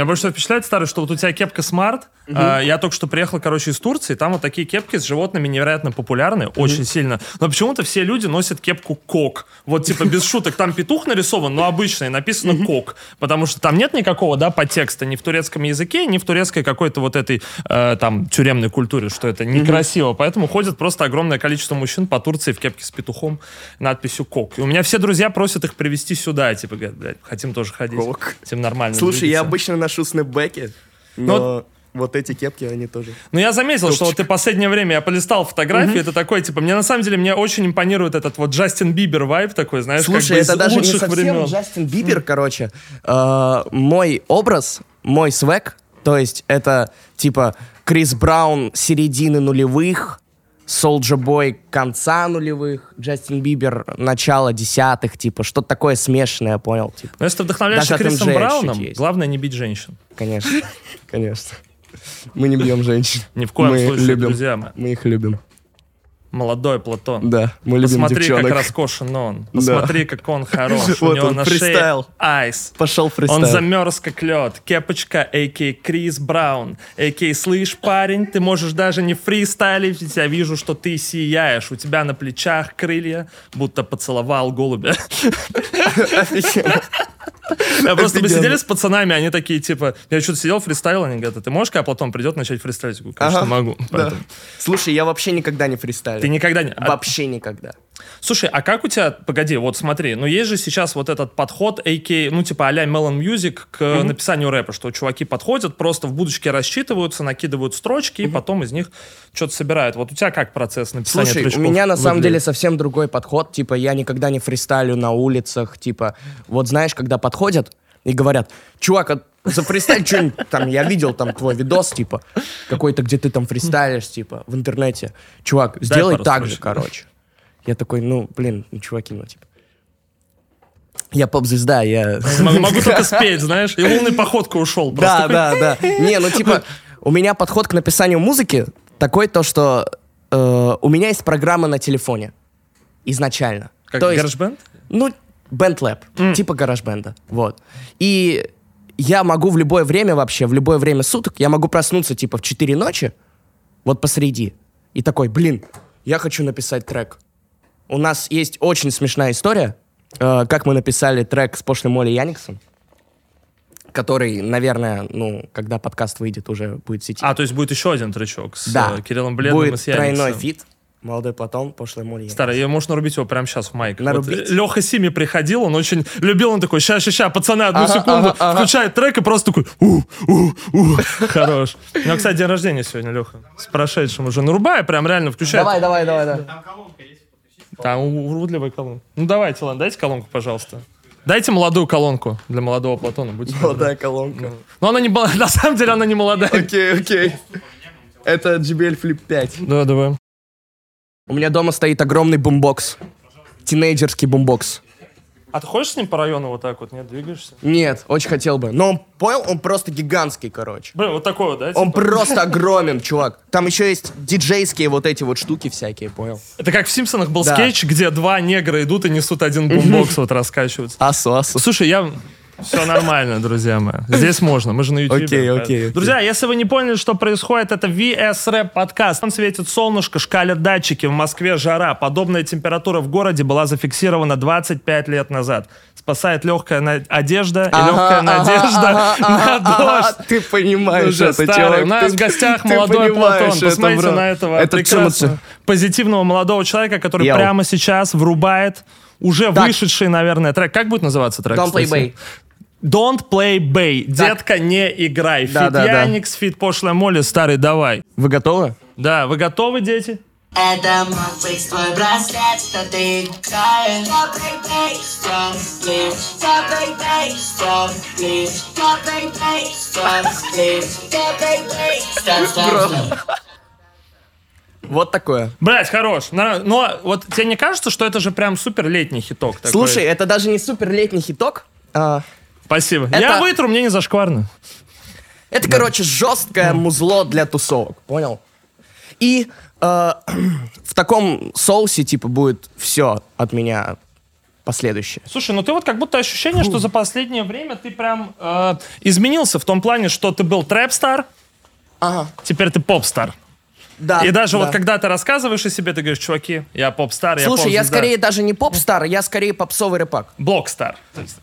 Меня больше всего впечатляет, старый, что вот у тебя кепка Smart. А, я только что приехал, короче, из Турции. Там вот такие кепки с животными невероятно популярны, очень сильно. Но почему-то все люди носят кепку Кок. Вот типа без шуток. Там петух нарисован, но обычный, написано Кок. Потому что там нет никакого, да, подтекста ни в турецком языке, ни в турецкой какой-то вот этой э, там тюремной культуре, что это некрасиво. Поэтому ходит просто огромное количество мужчин по Турции в кепке с петухом, надписью Кок. И у меня все друзья просят их привезти сюда. Типа, говорят, блядь, хотим тоже ходить. Кок. Тем нормально. Слушай, я двигаться. обычно ношу снэпбэки, Ну но вот эти кепки, они тоже. Ну, я заметил, что вот ты последнее время, я полистал фотографии, это такой, типа, мне на самом деле, мне очень импонирует этот вот Джастин Бибер вайб такой, знаешь, Слушай, как бы это даже не совсем времен. Джастин Бибер, короче. Э, мой образ, мой свек, то есть это типа Крис Браун середины нулевых, Солджа Бой конца нулевых, Джастин Бибер начало десятых, типа что-то такое смешанное, понял? Типа, Но если ты вдохновляешься Даже Крисом Брауном, главное не бить женщин. конечно, конечно. Мы не бьем женщин. Ни в коем мы случае, любим, друзья. Мы их любим. Молодой Платон. Да, мы любим Посмотри, девчонок. как роскошен он. Посмотри, как он хорош. У Вот него он, на фристайл. шее айс. Пошел фристайл. Он замерз как лед. Кепочка, а.к. Крис Браун. А.к. слышь, парень, ты можешь даже не фристайлить. Я вижу, что ты сияешь. У тебя на плечах крылья, будто поцеловал голубя. Я просто мы сидели с пацанами, они такие, типа, я что-то сидел, фристайл, они говорят, а ты можешь, когда Платон придет, начать фристайлить? Конечно, могу. Да. Слушай, я вообще никогда не фристайлю. Ты никогда не... Вообще никогда. Слушай, а как у тебя, погоди, вот смотри, ну есть же сейчас вот этот подход, AK, ну типа а-ля Melon Music к написанию рэпа, что чуваки подходят, просто в будочке рассчитываются, накидывают строчки, и потом из них что-то собирают. Вот у тебя как процесс написания Слушай, у меня на самом деле совсем другой подход. Типа, я никогда не фристайлю на улицах. Типа, вот знаешь, когда подходят и говорят, чувак, а зафристайль что-нибудь там, я видел там твой видос, типа, какой-то, где ты там фристайлишь, типа, в интернете. Чувак, сделай так же, короче. Я такой, ну, блин, ну, чуваки, ну, типа. Я поп-звезда, я... Могу, могу только спеть, знаешь, и лунной походкой ушел. Да, Просто да, да. Не, ну типа, у меня подход к написанию музыки такой, то, что э, у меня есть программа на телефоне. Изначально. Как То есть, GarageBand? ну, BandLab, типа гараж-бенда. Вот. И я могу в любое время вообще, в любое время суток, я могу проснуться типа в 4 ночи, вот посреди, и такой, блин, я хочу написать трек. У нас есть очень смешная история, э, как мы написали трек с пошлой Молли Яниксом, который, наверное, ну, когда подкаст выйдет, уже будет в сети. А, то есть будет еще один тречок с да. э, Кириллом Бледным и будет с Яниксом. тройной фит. Молодой Платон, пошлая Молли Яникс. Старый, я можно нарубить его прямо сейчас в mic. Нарубить? Леха Сими приходил, он очень любил, он такой, ща, ща, ща, пацаны, одну Ага, секунду, ага, ага. включает трек и просто такой, у, у, у, хорош. У него, кстати, день рождения сегодня, Леха, с прошедшим уже. Нарубай, прям реально включает. Давай, давай, давай, давай. Там у- уродливая колонка. Ну давайте, ладно, дайте колонку, пожалуйста. Дайте молодую колонку для молодого Платона. Будьте добры. Молодая колонка. Но она не, мол- на самом деле она не молодая. Окей, окей. Это JBL Flip 5. Да, давай. У меня дома стоит огромный бумбокс. Тинейджерский бумбокс. А ты ходишь с ним по району вот так вот, нет, двигаешься? Нет, очень хотел бы. Но он, понял, он просто гигантский, короче. Блин, вот такой вот, да? Он типа? просто огромен, чувак. Там еще есть диджейские вот эти вот штуки всякие, понял? Это как в «Симпсонах» был Да. скетч, где два негра идут и несут один бумбокс, вот раскачиваются. Асу, асу. Слушай, я... Все нормально, друзья мои. Здесь можно, мы же на YouTube. Окей, окей. Друзья, если вы не поняли, что происходит, это VS Rap подкаст. Там светит солнышко, шкалят датчики, в Москве жара. Подобная температура в городе была зафиксирована 25 лет назад. Спасает легкая на- одежда и легкая надежда на дождь. Ты понимаешь Уже это, старый. чувак. У нас ты- в гостях ты молодой Платон. это, Посмотрите бро. на этого Это прекрасного, позитивного молодого человека, который Йоу. прямо сейчас врубает уже Так. вышедший, наверное, трек. Как будет называться трек? Don't play кстати? Bae. Don't play Bae. Детка, не играй. Да, фит да, да. Яникс, фит пошлая Молли, старый, давай. Вы готовы? Да, вы готовы, дети? Это мог быть твой браслет, что ты играешь Добрый Добрый Добрый Добрый Вот такое. Блять, хорош. Но вот тебе не кажется, что это же прям супер летний хиток? такой? Слушай, это даже не супер летний хиток. а, Спасибо. это- Я вытру, мне не зашкварно. Это, короче, жесткое музло для тусовок, понял? И э, в таком соусе, типа, будет все от меня последующее. Слушай, ну ты вот как будто ощущение, что за последнее время ты прям э, изменился в том плане, что ты был трэп-стар, Ага. теперь ты поп-стар. Да. И даже да. вот когда ты рассказываешь о себе, ты говоришь, чуваки, я поп-стар, я Слушай, я поп-звезда». скорее даже не поп-стар, я скорее попсовый рэпак. Блок-стар.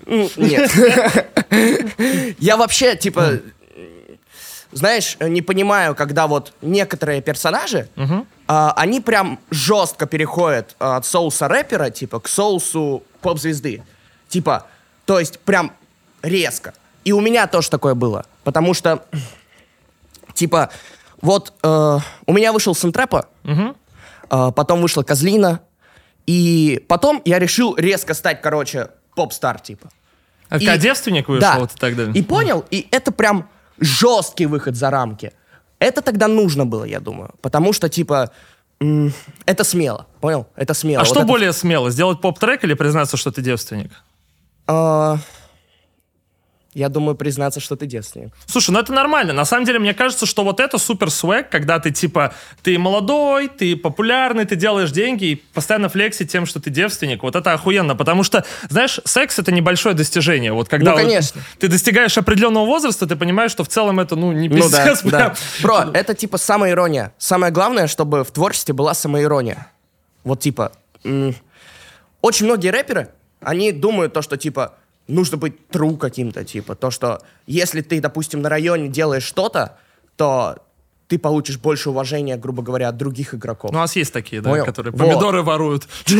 Ну, Нет. Я вообще, типа, знаешь, не понимаю, когда вот некоторые персонажи, а, они прям жестко переходят а, от соуса рэпера, типа, к соусу поп-звезды. Типа, то есть прям резко. И у меня тоже такое было. Потому что, типа, вот э, у меня вышел Сентрэпа, э, потом вышла Козлина, и потом я решил резко стать, короче, поп-стар, типа. а И- когда девственник вышел, Да. вот далее. И понял, и это прям жесткий выход за рамки. Это тогда нужно было, я думаю. Потому что, типа, это смело. Понял? Это смело. А Вот что это- более смело, сделать поп-трек или признаться, что ты девственник? А, Я думаю, признаться, что ты девственник. Слушай, ну это нормально. На самом деле, мне кажется, что вот это супер свек, когда ты типа, ты молодой, ты популярный, ты делаешь деньги и постоянно флексить тем, что ты девственник. Вот это охуенно, потому что, знаешь, секс это небольшое достижение. Вот когда Ну, вот конечно. ты достигаешь определенного возраста, ты понимаешь, что в целом это, ну, не Ну да, пиздец. да. прям. Бро, это типа самоирония. Самое главное, чтобы в творчестве была самоирония. Вот типа, очень многие рэперы, они думают то, что типа нужно быть true каким-то, типа то, что если ты, допустим, на районе делаешь что-то, то ты получишь больше уважения, грубо говоря, от других игроков. Ну, у нас есть такие, да, Понял. которые Вот. помидоры воруют. В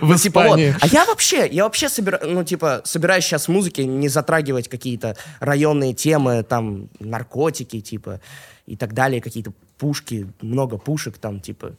Ну, типа. Испании. А я вообще, я вообще собираю, ну, типа, собираюсь сейчас в музыке не затрагивать какие-то районные темы, там, наркотики, типа, и так далее, какие-то пушки, много пушек, там, типа,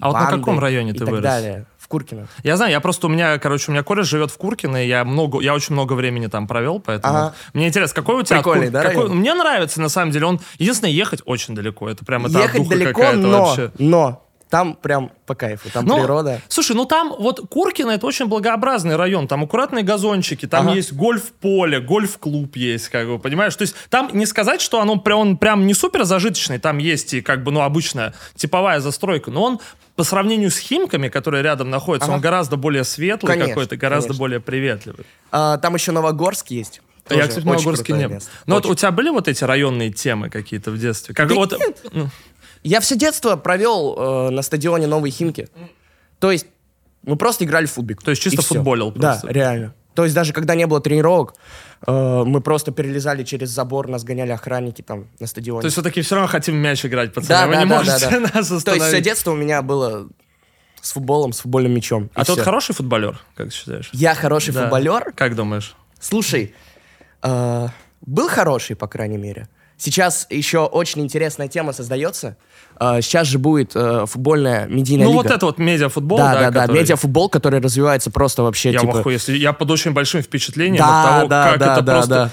А вот на каком районе ты вырос? В Куркино. Я знаю, я просто у меня, короче, у меня кореш живет в Куркино, и я много, я очень много времени там провел, поэтому Ага. мне интересно, какой у тебя Прикольный, Кур- да, какой- район? Мне нравится на самом деле. Он единственное ехать очень далеко, это прям это Ехать далеко, но, вообще. но там прям по кайфу, там Ну, природа. Слушай, ну там вот Куркино это очень благообразный район, там аккуратные газончики, там Ага. есть гольф-поле, гольф-клуб есть, как бы, понимаешь? То есть там не сказать, что оно прям, он прям не супер зажиточный, там есть и как бы, ну, обычная типовая застройка, но он по сравнению с Химками, которые рядом находятся, Ага. он гораздо более светлый какой-то, гораздо конечно. более приветливый. А, там еще Новогорск есть. Я, Тоже кстати, в Новогорске не был. Но вот Очень. у тебя были вот эти районные темы какие-то в детстве? Как Да вот, нет. ну, Я все детство провел э, на стадионе Новой Химки. То есть мы просто играли в футбик. То есть чисто футболил просто? Да, реально. То есть даже когда не было тренировок, э, мы просто перелезали через забор, нас гоняли охранники там на стадионе. то есть все-таки все равно хотим мяч играть, пацаны. да, Вы да, не да, можете да, да. нас То есть остановить. все детство у меня было с футболом, с футбольным мячом. А ты вот хороший футболер, как ты считаешь? Я хороший Да. футболер. Как думаешь? Слушай, э, был хороший, по крайней мере. Сейчас еще очень интересная тема создается. Э, сейчас же будет э, футбольная медийная ну лига. вот это вот медиафутбол, да, да, да, да, который- медиафутбол, который развивается просто вообще Я типа. в ахуе. Если- Я под очень большим впечатлением Да, от того, да, как да, это да, просто... да.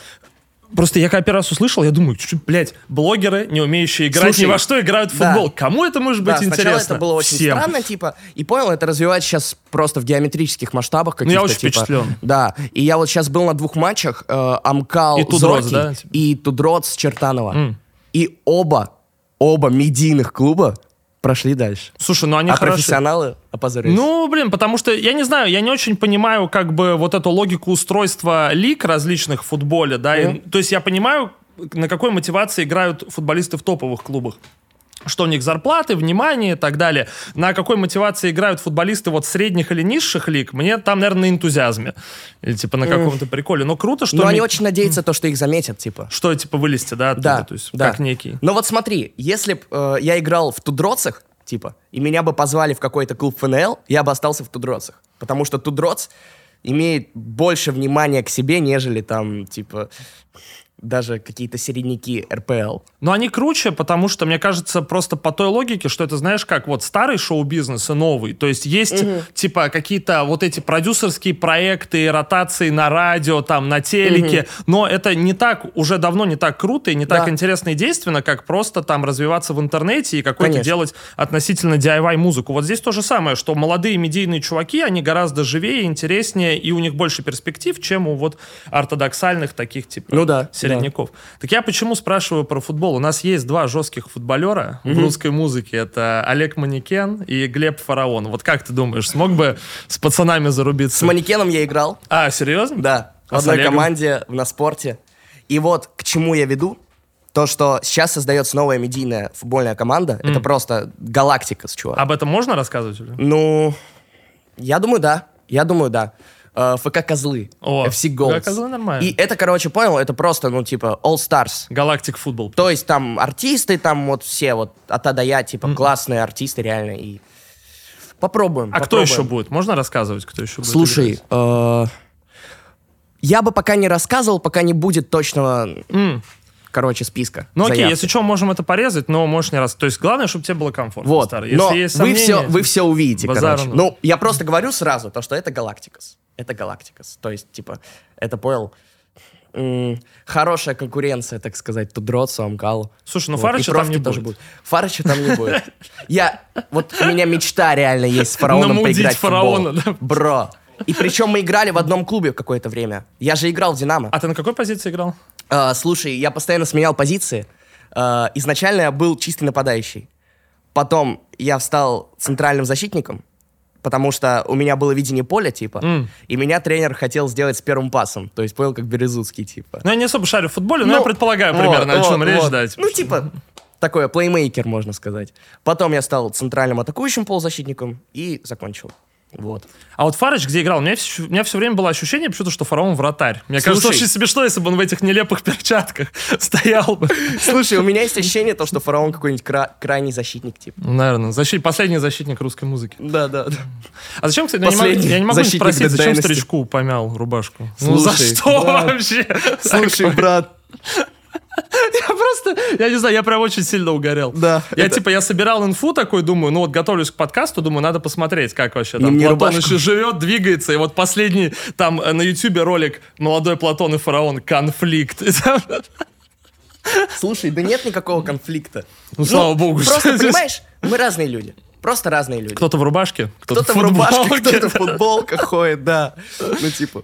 Просто я когда первый раз услышал, я думаю, что, блядь, блогеры, не умеющие играть Слушай, ни во что, играют в да. футбол. Кому это может быть Да, сначала интересно? это было очень Всем. странно, типа, и понял, это развивается сейчас просто в геометрических масштабах Ну, я каких-то. очень типа. впечатлен. Да, и я вот сейчас был на двух матчах, э, Амкал И Тудроц, Зоркий да, и Тудроц Чертанова. М. И оба, оба медийных клуба прошли дальше. Слушай, ну они а хорошие. профессионалы опозорились. Ну, блин, потому что, я не знаю, я не очень понимаю, как бы, вот эту логику устройства лиг различных в футболе, да, и- Мгм. то есть я понимаю, на какой мотивации играют футболисты в топовых клубах. Что у них зарплаты, внимание и так далее. На какой мотивации играют футболисты вот средних или низших лиг, мне там, наверное, на энтузиазме. Или типа на каком-то приколе. Но круто, что... Но они ми- очень надеются, то, что их заметят, типа. Что, типа, вылезти, да, оттуда, Да, то есть да. как некий. Но вот смотри, если бы я играл в Тудроцах, типа, и меня бы позвали в какой-то клуб ФНЛ, я бы остался в Тудроцах. Потому что Тудроц имеет больше внимания к себе, нежели там, типа, даже какие-то середняки РПЛ. Но они круче, потому что, мне кажется, просто по той логике, что это, знаешь, как вот старый шоу-бизнес и новый. То есть есть, типа, какие-то вот эти продюсерские проекты, ротации на радио, там, на телеке, но это не так, уже давно не так круто и не так Да. интересно и действенно, как просто там развиваться в интернете и какой-то делать относительно DIY музыку. Вот здесь то же самое, что молодые медийные чуваки, они гораздо живее, интереснее, и у них больше перспектив, чем у вот ортодоксальных таких, типа, Ну да, коренников. Так я почему спрашиваю про футбол? У нас есть два жестких футболера в русской музыке. Это Олег Манекен и Глеб Фараон. Вот как ты думаешь, смог бы с пацанами зарубиться? С манекеном я играл. А, серьезно? Да, в А с одной команде на спорте. И вот к чему я веду, то, что сейчас создается новая медийная футбольная команда, это просто галактика с чувак. Об этом можно рассказывать? уже? Ну, я думаю, да. Я думаю, да. Э, ФК Козлы. О, FC Gold. ФК Козлы нормально. И это, короче, понял, это просто, ну, типа, All Stars. Галактик футбол. То есть там артисты, там вот все вот от А до Я, типа, классные артисты реально. И попробуем. А кто попробуем. еще будет? Можно рассказывать, кто еще будет? Слушай, э, я бы пока не рассказывал, пока не будет точного, М. короче, списка. Ну окей, заявки. если что, можем это порезать, но можешь не раз. То есть главное, чтобы тебе было комфортно. Вот, старый. Если но есть вы сомнения, все, вы все увидите, короче. Ну, я просто говорю сразу, то, что это Галактикас. Это Галактикас. То есть, типа, это понял. м, хорошая конкуренция, так сказать, Тудротсу, Амкалу. Слушай, ну Вот, Фарыча там не тоже будет. Фарыча там не будет. Я, вот у меня мечта реально есть с фараоном Намудить поиграть в футбол. фараона, да? Бро. И причем мы играли в одном клубе какое-то время. Я же играл в «Динамо». А ты на какой позиции играл? А, слушай, я постоянно сменял позиции. А, изначально я был чистый нападающий. Потом я стал центральным защитником, потому что у меня было видение поля, типа, М. и меня тренер хотел сделать с первым пасом. То есть понял, как Березутский, типа. Ну, я не особо шарю в футболе, но я Ну, предполагаю вот, примерно, о вот, чем речь, вот. да. типа, Ну, что- типа, такое, плеймейкер, можно сказать. Потом я стал центральным атакующим полузащитником и закончил. Вот. А вот Фарыч где играл? У меня, у меня все время было ощущение почему-то, что фараон вратарь. Мне кажется, Слушай. очень смешно, если бы он в этих нелепых перчатках стоял бы. Слушай, у меня есть ощущение, то, что фараон какой-нибудь кра- крайний защитник, типа. Ну, Наверное, защит, последний защитник русской музыки. Да, да, да. А зачем, кстати, я не могу, Последний я не могу спросить, зачем старичку помял рубашку? ну за Слушай, что да. вообще? Слушай, брат, Я просто, я не знаю, я прям очень сильно угорел. Да, Я это- типа, я собирал инфу такой, думаю, ну вот готовлюсь к подкасту, думаю, надо посмотреть, как вообще там Платон рубашку. еще живет, двигается. И вот последний там э, на ютубе ролик «Молодой Платон и фараон. Конфликт». Слушай, да нет никакого конфликта. Ну, слава богу, что Просто, понимаешь, мы разные люди. Просто разные люди. Кто-то в рубашке, кто-то, Кто-то в рубашке, футболке, кто-то в футболках ходит, да. Ну, типа,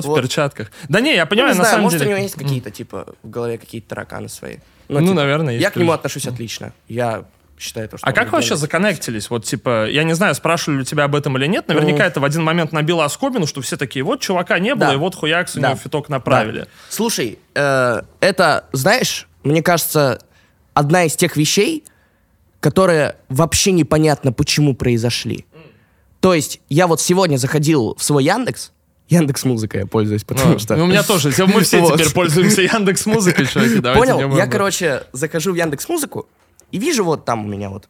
кто-то в Вот. перчатках. Да не, я ну, понимаю, не на знаю, самом может, деле... у него есть какие-то, типа, в голове какие-то тараканы свои. Ну, наверное, есть, Я к нему отношусь отлично. Я считаю то, что А как вы вообще законнектились? Вот, типа, я не знаю, спрашивали ли тебя об этом или нет. Наверняка Ну. это в один момент набило оскомину, что все такие, вот чувака не было, Да. и вот хуякс у Да. него фиток направили. Да. Слушай, э, это, знаешь, мне кажется, одна из тех вещей, которые вообще непонятно, почему произошли. То есть, я вот сегодня заходил в свой Яндекс, Яндекс Музыка я пользуюсь, потому Ну, что... ну, у меня тоже. Мы все Вот. теперь пользуемся Яндекс Музыкой, чуваки. давайте Понял? Я, короче, захожу в Яндекс Музыку и вижу вот там у меня вот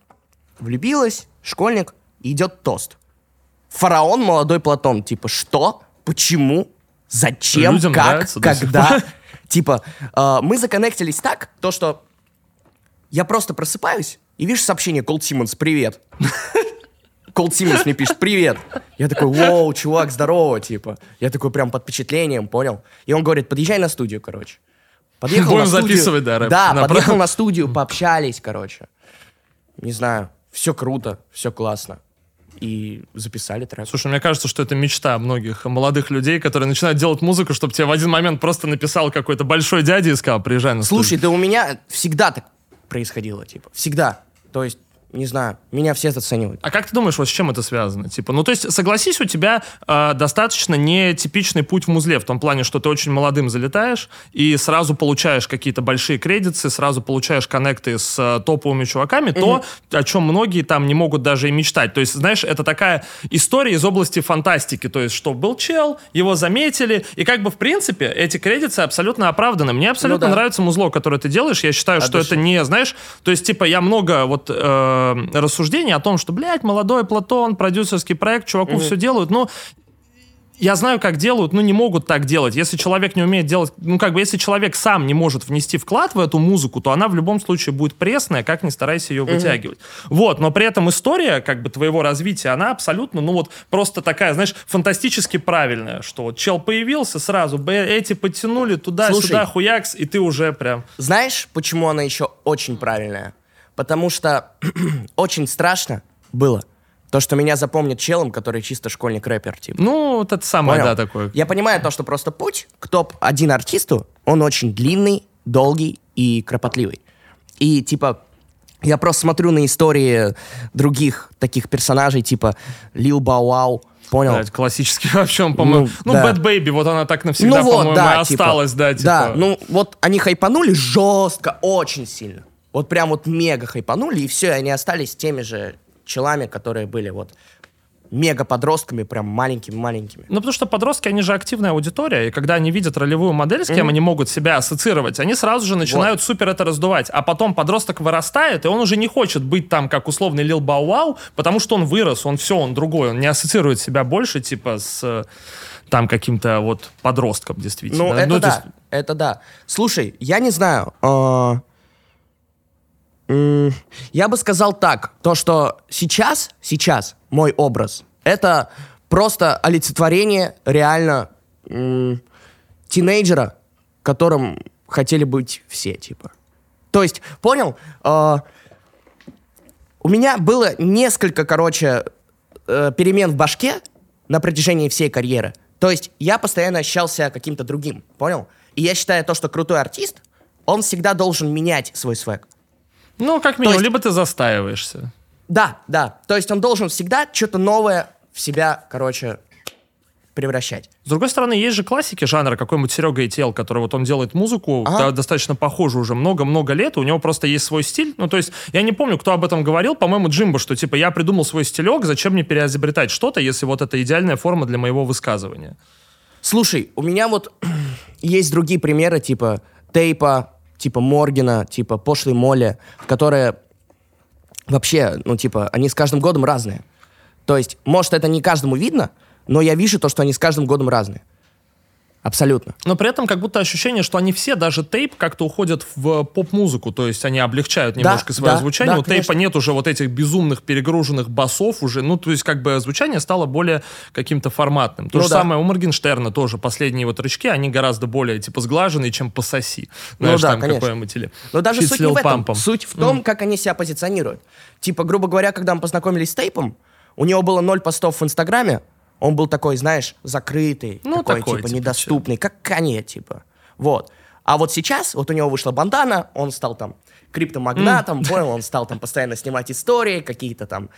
влюбилась, школьник, и идет тост. Фараон, молодой Платон. Типа, что? Почему? Зачем? Людям как? нравится Когда? Типа, э, мы законнектились так, то что я просто просыпаюсь и вижу сообщение Колд Симмонс, привет. Колд Симмонс мне пишет, привет. Я такой, воу, чувак, здорово, типа. Я такой прям под впечатлением, понял? И он говорит, подъезжай на студию, короче. Подъехал Будем на студию. записывать, да, рэп. Да, Направо. подъехал на студию, пообщались, короче. Не знаю, все круто, все классно. И записали трек. Слушай, мне кажется, что это мечта многих молодых людей, которые начинают делать музыку, чтобы тебе в один момент просто написал какой-то большой дядя и сказал, приезжай на студию». Слушай, да у меня всегда так происходило, типа, всегда. То есть, не знаю, меня все заценивают. А как ты думаешь, вот с чем это связано? Типа, ну, то есть, согласись, у тебя э, достаточно нетипичный путь в музле, в том плане, что ты очень молодым залетаешь и сразу получаешь какие-то большие кредиты, сразу получаешь коннекты с э, топовыми чуваками, то, о чем многие там не могут даже и мечтать. То есть, знаешь, это такая история из области фантастики, то есть, что был чел, его заметили, и как бы, в принципе, эти кредиты абсолютно оправданы. Мне абсолютно Ну да. нравится музло, которое ты делаешь, я считаю, От что души. это не, знаешь, то есть, типа, я много вот э, рассуждений о том, что, блядь, молодой Платон, продюсерский проект, чуваку все делают, ну, я знаю, как делают, но не могут так делать. Если человек не умеет делать, ну, как бы, если человек сам не может внести вклад в эту музыку, то она в любом случае будет пресная, как ни старайся ее вытягивать. Вот, но при этом история, как бы, твоего развития, она абсолютно, ну, вот, просто такая, знаешь, фантастически правильная, что вот чел появился сразу, эти подтянули туда-сюда, хуякс, и ты уже прям... Знаешь, почему она еще очень правильная? Потому что очень страшно было То, что меня запомнит челом, который чисто школьник-рэпер, типа. Ну, вот это самое, Понял? да, такое. Я понимаю то, что просто путь к топ-1 артисту, он очень длинный, долгий и кропотливый. И, типа, я просто смотрю на истории других таких персонажей, типа Лил Бау Вау, понял? Блядь, классический вообще, он, по-моему... Ну, Ну, да. Bad Baby, вот она так навсегда, по-моему, и осталась, да, типа. Да, ну вот они хайпанули жестко, очень сильно. Вот прям вот мега хайпанули, и все, и они остались теми же челами, которые были вот мега подростками, прям маленькими-маленькими. Ну, потому что подростки, они же активная аудитория, и когда они видят ролевую модель, с кем они могут себя ассоциировать, они сразу же начинают супер это раздувать. А потом подросток вырастает, и он уже не хочет быть там, как условный Лил Бау Вау, потому что он вырос, он все, он другой, он не ассоциирует себя больше, типа, с э, там каким-то вот подростком, действительно. Ну, это то да, есть- это да. Слушай, я не знаю. м, я бы сказал так, то, что сейчас, сейчас мой образ, это просто олицетворение реально тинейджера, которым хотели быть все, типа. То есть, понял? А, у меня было несколько, короче, э, перемен в башке на протяжении всей карьеры. То есть я постоянно ощущал каким-то другим, понял? И я считаю то, что крутой артист, он всегда должен менять свой свек. Ну, как минимум, есть- либо ты застаиваешься. Да, да. То есть он должен всегда что-то новое в себя, короче, превращать. С другой стороны, есть же классики жанра, какой-нибудь Серега Ител, который вот он делает музыку Ага. да, достаточно похожую уже много-много лет, и у него просто есть свой стиль. Ну, то есть, я не помню, кто об этом говорил, по-моему, Джимбо, что типа я придумал свой стилек, зачем мне переизобретать что-то, если вот это идеальная форма для моего высказывания. Слушай, у меня вот есть другие примеры, типа Тейпа, типа Моргина, типа Пошлой Молли, которые вообще, ну, типа, они с каждым годом разные. То есть, может, это не каждому видно, но я вижу то, что они с каждым годом разные. Абсолютно. Но при этом как будто ощущение, что они все, даже тейп, как-то уходят в поп-музыку, то есть они облегчают немножко свое да, звучание. да, У тейпа конечно. нет уже вот этих безумных перегруженных басов уже, ну, то есть как бы звучание стало более каким-то форматным. То Ну же да. самое у Моргенштерна тоже, последние его тречки, они гораздо более, типа, сглаженные, чем пососи. Знаешь, Ну да, там конечно. какой-нибудь или Но даже фит с суть не в этом. Pump'ом. Суть в том, как они себя позиционируют. Типа, грубо говоря, когда мы познакомились с Тейпом, у него было ноль постов в Инстаграме, он был такой, знаешь, закрытый, Ну, такой, такой, типа, типа, недоступный, как Канье, типа. Вот. А вот сейчас, вот у него вышла бандана, он стал там криптомагнатом, понял, он стал там постоянно снимать истории, какие-то там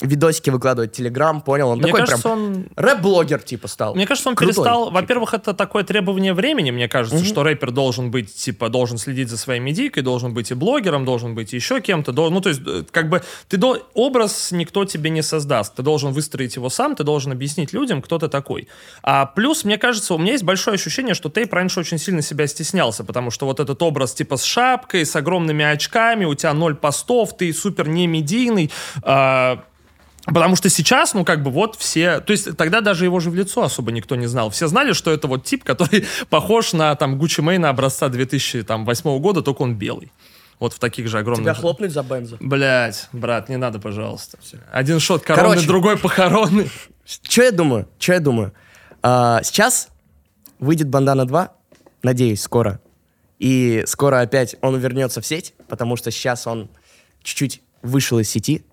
видосики выкладывать в Телеграм, понял, он Мне такой кажется, прям он- рэп-блогер, типа, стал. Мне кажется, он Крутой, перестал. типа. Во-первых, это такое требование времени, мне кажется, что рэпер должен быть, типа, должен следить за своей медийкой, должен быть и блогером, должен быть и еще кем-то. дол- Ну, то есть, э, как бы, ты до... образ никто тебе не создаст. Ты должен выстроить его сам, ты должен объяснить людям, кто ты такой. А плюс, мне кажется, у меня есть большое ощущение, что Тейп раньше очень сильно себя стеснялся, потому что вот этот образ, типа, с шапкой, с огромными очками, у тебя ноль постов, ты супер не медийный, а, Потому что сейчас, ну, как бы вот все... То есть тогда даже его же в лицо особо никто не знал. Все знали, что это вот тип, который похож на там Гуччи Мэйна образца 2008 года, только он белый. Вот в таких же Тебя огромных... хлопнуть за бензо. Блять, брат, не надо, пожалуйста. Один шот коронный, Короче. другой похоронный. Что я думаю? Что я думаю? А, сейчас выйдет Бандана 2, надеюсь, скоро. И скоро опять он вернется в сеть, потому что сейчас он чуть-чуть вышел из сети.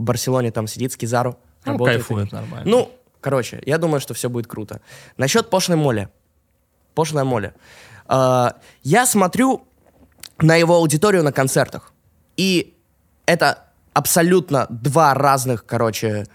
В Барселоне там сидит с Кизару. Ну, работает. кайфует нормально. Ну, короче, я думаю, что все будет круто. Насчет пошлой моли. Пошлая моли. А, я смотрю на его аудиторию на концертах. И это абсолютно два разных, короче,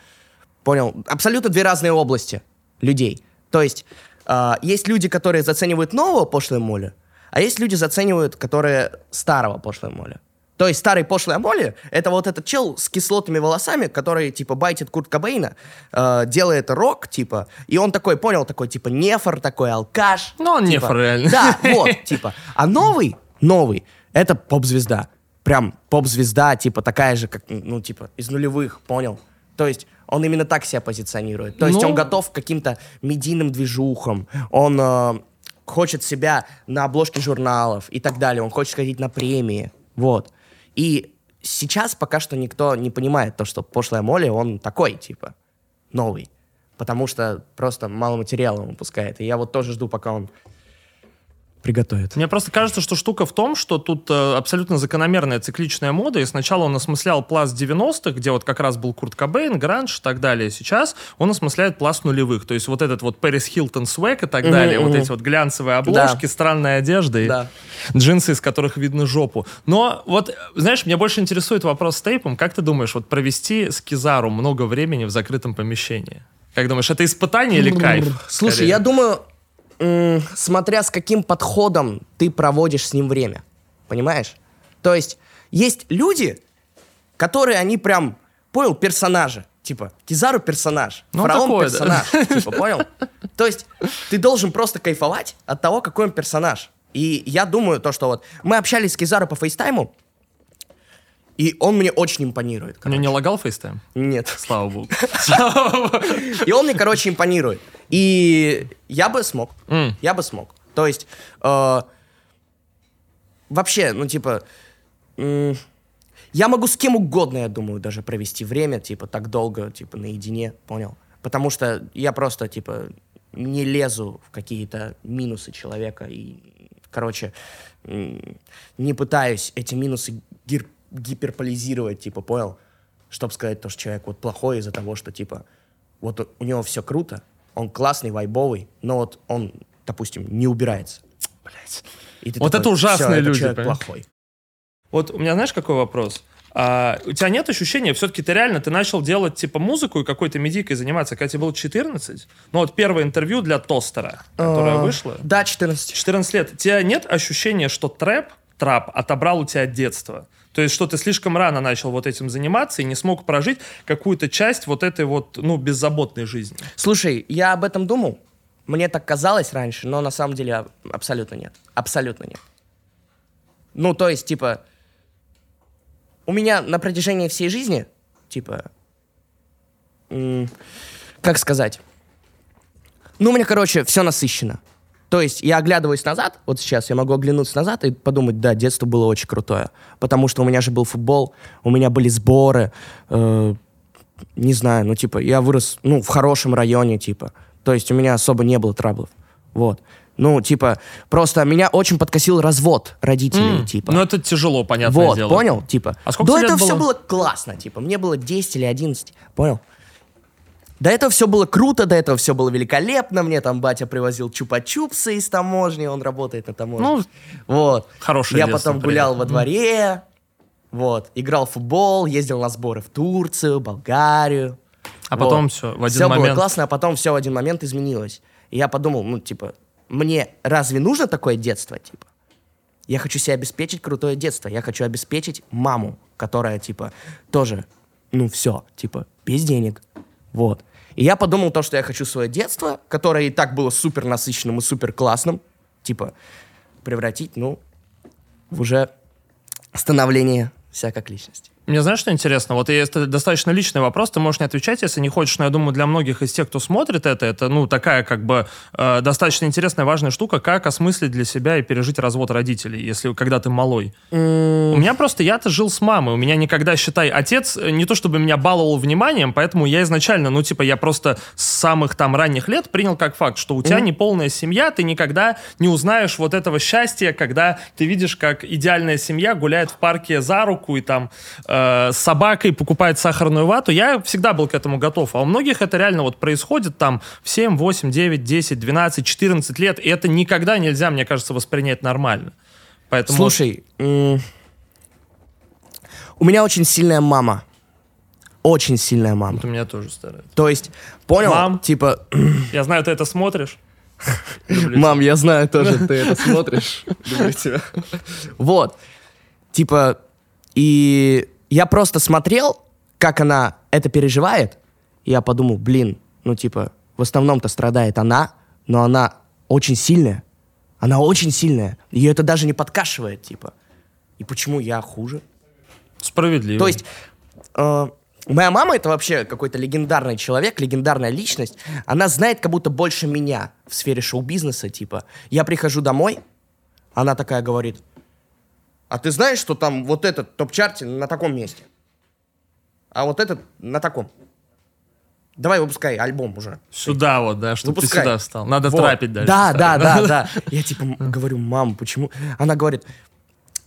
понял, абсолютно две разные области людей. То есть а, есть люди, которые заценивают нового пошлой моли, а есть люди, заценивают, которые старого пошлой моли. То есть старый пошлый Амоли — это вот этот чел с кислотными волосами, который, типа, байтит Курт Кобейна, э, делает рок, типа, и он такой, понял, такой, типа, нефор, такой алкаш. Ну, он типа. нефор, реально. Да, вот, типа. А новый, новый, это поп-звезда. Прям поп-звезда, типа, такая же, как, ну, типа, из нулевых, понял? То есть он именно так себя позиционирует. То есть Ну. он готов к каким-то медийным движухам. Он э, хочет себя на обложке журналов и так далее. Он хочет ходить на премии. Вот. И сейчас пока что никто не понимает то, что пошлая Молли, он такой, типа, новый. Потому что просто мало материала он выпускает. И я вот тоже жду, пока он приготовит. Мне просто кажется, что штука в том, что тут э, абсолютно закономерная цикличная мода, и сначала он осмыслял пласт 90-х, где вот как раз был Курт Кобейн, Гранж и так далее. Сейчас он осмысляет пласт нулевых, то есть вот этот вот Пэрис Хилтон свек и так далее, вот эти вот глянцевые обложки, странная одежда и Да. джинсы, из которых видно жопу. Но вот, знаешь, меня больше интересует вопрос с тейпом. Как ты думаешь, вот провести с Кизару много времени в закрытом помещении? Как думаешь, это испытание или кайф? Слушай, скорее? я думаю, смотря с каким подходом ты проводишь с ним время. Понимаешь? То есть, есть люди, которые, они прям, понял, персонажи. Типа, Кизару персонаж, Ну, фараон такое, да. персонаж. Типа, понял? То есть, ты должен просто кайфовать от того, какой он персонаж. И я думаю, то, что вот мы общались с Кизару по фейстайму, и он мне очень импонирует. Мне короче. не лагал фейстайм? Нет. Слава богу. И он мне, короче, импонирует. И я бы смог. М. Я бы смог. То есть, э, вообще, ну, типа, м, я могу с кем угодно, я думаю, даже провести время, типа, так долго, типа, наедине, понял? Потому что я просто, типа, не лезу в какие-то минусы человека и, короче, м, не пытаюсь эти минусы гир- гиперполизировать, типа, понял? Чтобы сказать то, что человек вот плохой из-за того, что, типа, вот у него все круто, он классный, вайбовый, но вот он, допустим, не убирается. Блять. Вот такой, это ужасные «Всё, этот люди, человек понимаешь? плохой. Вот у меня знаешь, какой вопрос? А, у тебя нет ощущения, все-таки ты реально, ты начал делать типа музыку и какой-то медикой заниматься, когда тебе было 14? Ну вот первое интервью для Тостера, которое А, вышло. Да, 14. 14 лет. У тебя нет ощущения, что трэп, трап отобрал у тебя детство? То есть, что ты слишком рано начал вот этим заниматься и не смог прожить какую-то часть вот этой вот, ну, беззаботной жизни. Слушай, я об этом думал. Мне так казалось раньше, но на самом деле абсолютно нет. Абсолютно нет. Ну, то есть, типа, у меня на протяжении всей жизни, типа, как сказать, ну, у меня, короче, все насыщено. То есть я оглядываюсь назад, вот сейчас я могу оглянуться назад и подумать, да, детство было очень крутое. Потому что у меня же был футбол, у меня были сборы, э, не знаю, ну, типа, я вырос, ну, в хорошем районе, типа. То есть у меня особо не было траблов. Вот. Ну, типа, просто меня очень подкосил развод родителей, М, типа. Ну, это тяжело, понятное Вот, дело. понял? Типа. А сколько До этого все было? было классно, типа. Мне было 10 или 11, понял? До этого все было круто, до этого все было великолепно. Мне там батя привозил чупа-чупсы из таможни, он работает на таможне. Ну, вот. хорошее Я детство, потом гулял приятно. во дворе, вот, играл в футбол, ездил на сборы в Турцию, Болгарию. А потом всё, в один Все было момент- классно, а потом все в один момент изменилось. И я подумал, ну, типа, мне разве нужно такое детство, типа? Я хочу себе обеспечить крутое детство. Я хочу обеспечить маму, которая, типа, тоже, ну, все, типа, без денег. Вот. И я подумал то, что я хочу свое детство, которое и так было супер насыщенным и супер классным, типа, превратить, ну, в уже становление себя как личности. Мне знаешь, что интересно? Вот это достаточно личный вопрос, ты можешь не отвечать, если не хочешь, но я думаю, для многих из тех, кто смотрит это, это, ну, такая как бы э, достаточно интересная, важная штука, как осмыслить для себя и пережить развод родителей, если когда ты малой. У меня просто, я-то жил с мамой, у меня никогда, считай, отец э, не то чтобы меня баловал вниманием, поэтому я изначально, ну, типа, я просто с самых там ранних лет принял как факт, что у тебя неполная семья, ты никогда не узнаешь вот этого счастья, когда ты видишь, как идеальная семья гуляет в парке за руку и там э, с собакой покупает сахарную вату, я всегда был к этому готов. А у многих это реально вот происходит там в 7, 8, 9, 10, 12, 14 лет, и это никогда нельзя, мне кажется, воспринять нормально. Поэтому Слушай, у меня очень сильная мама. Очень сильная мама. вот у меня тоже старается. То есть, понял? Мам. Типа, Я знаю, ты это смотришь. Мам, я знаю тоже, ты это смотришь. Люблю тебя. Вот. Типа, и я просто смотрел, как она это переживает, и я подумал, блин, ну типа, в основном-то страдает она, но она очень сильная. Она очень сильная. Ее это даже не подкашивает, типа. И почему я хуже? Справедливо. То есть, э, моя мама это вообще какой-то легендарный человек, легендарная личность. Она знает как будто больше меня в сфере шоу-бизнеса, типа. Я прихожу домой, она такая говорит, а ты знаешь, что там вот этот топ-чарте на таком месте? А вот этот на таком. Давай выпускай альбом уже. Сюда вот, да, чтобы ты сюда встал. Надо Вот. трапить дальше. Да, да, да, да. Я типа говорю, мам, почему? Она говорит,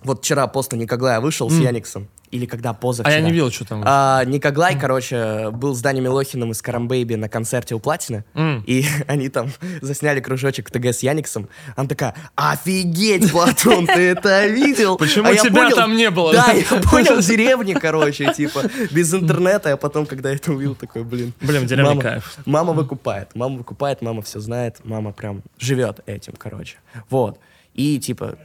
вот вчера после Никоглая вышел с Яниксом. Или когда А позавчера. я не видел, что там. А, Никоглай, короче, был с Даней Милохиным из Карамбейби на концерте у Платины, М. и они там засняли кружочек в ТГ с Яниксом. Она такая, офигеть, Платон, ты это видел? Почему А тебя там не было? Да, я понял, в деревне, короче, типа, без интернета, а потом, когда я это увидел, такой, блин. Блин, в деревне мама- кайф. Мама выкупает, мама выкупает, мама все знает, мама прям живет этим, короче. Вот. И, типа,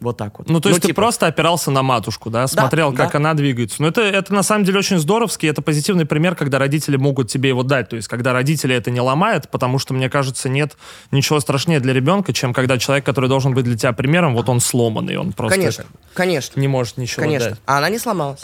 вот так вот. Ну, то есть ты типа, просто опирался на матушку, да, смотрел, как да. она двигается. Но это, это на самом деле очень здоровский, это позитивный пример, когда родители могут тебе его дать. То есть, когда родители это не ломают, потому что, мне кажется, нет ничего страшнее для ребенка, чем когда человек, который должен быть для тебя примером, вот он сломанный, он просто Конечно, конечно, не может ничего конечно. дать. А она не сломалась.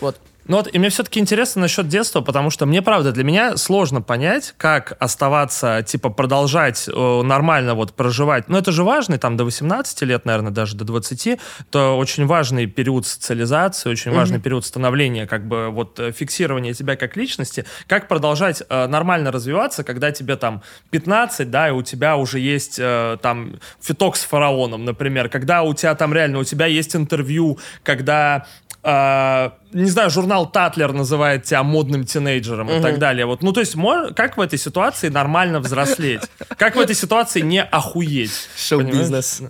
Вот. Ну вот, и мне все-таки интересно насчет детства, потому что мне, правда, для меня сложно понять, как оставаться, типа, продолжать э, нормально вот проживать. Ну, это же важный, там, до 18 лет, наверное, даже до 20, то очень важный период социализации, очень важный период становления, как бы, вот, э, фиксирования тебя как личности. Как продолжать э, нормально развиваться, когда тебе, там, 15, да, и у тебя уже есть, э, там, фиток с фараоном, например, когда у тебя там реально, у тебя есть интервью, когда а, не знаю, журнал Татлер называет тебя модным тинейджером и так далее. Вот, ну, то есть, мо- как в этой ситуации нормально взрослеть? Как в этой ситуации не охуеть? Шоу-бизнес.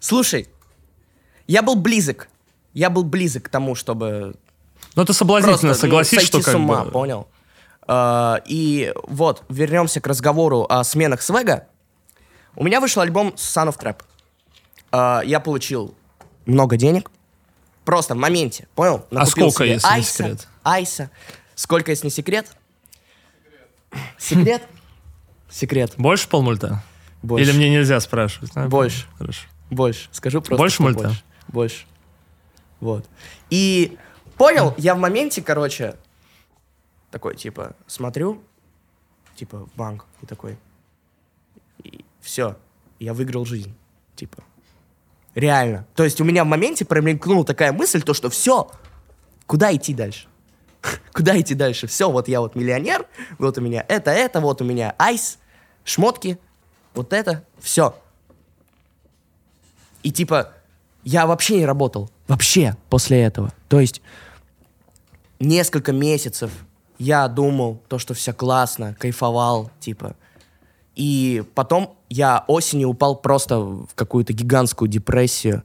Слушай, я был близок. Я был близок к тому, чтобы Ну, это соблазнительно, просто ну, согласись, что с как ума, бы... понял? А, и вот, вернемся к разговору о сменах свега. У меня вышел альбом Son of Trap. А, я получил много денег. Просто в моменте, понял? А сколько, себе если не айса, секрет? Айса. Сколько, если не секрет? Секрет? Секрет. Больше полмульта? Больше. Или мне нельзя спрашивать? А, Больше. Хорошо. Больше. Скажу просто, Больше мульта? Больше. Больше. Вот. И понял, я в моменте, короче, такой, типа, смотрю, типа, в банк, и такой, и все, я выиграл жизнь, типа. Реально. То есть у меня в моменте промелькнула такая мысль, то, что все, куда идти дальше? Куда идти дальше? Все, вот я вот миллионер, вот у меня это, это, вот у меня айс, шмотки, вот это, все. И типа, я вообще не работал. Вообще после этого. То есть, несколько месяцев я думал, то, что все классно, кайфовал, типа. И потом я осенью упал просто в какую-то гигантскую депрессию.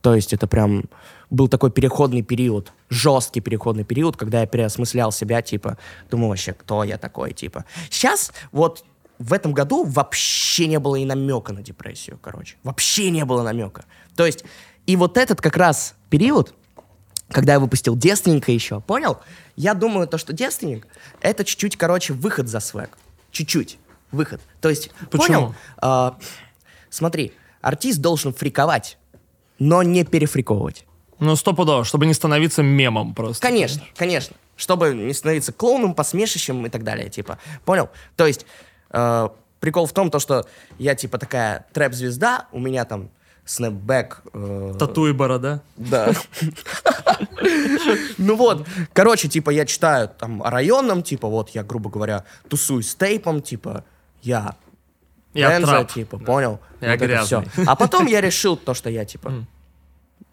То есть это прям был такой переходный период, жесткий переходный период, когда я переосмыслял себя, типа, думал вообще, кто я такой, типа. Сейчас вот в этом году вообще не было и намека на депрессию, короче. Вообще не было намека. То есть, и вот этот как раз период, когда я выпустил «Девственника» еще, понял? Я думаю, то, что «Девственник» — это чуть-чуть, короче, выход за свек. Чуть-чуть выход. То есть, Почему? понял? А, смотри, артист должен фриковать, но не перефриковывать. Ну, стопудово, чтобы не становиться мемом просто. Конечно, конечно. Чтобы не становиться клоуном, посмешищем и так далее, типа. Понял? То есть, э, прикол в том, то, что я, типа, такая трэп-звезда, у меня там снэпбэк... э, Тату и борода. Да. Ну вот, короче, типа, я читаю там о районном, типа, вот я, грубо говоря, тусуюсь с тейпом, типа, я Я Энзо, трап. типа, понял? Я Вот грязный. всё. А потом я решил то, что я, типа,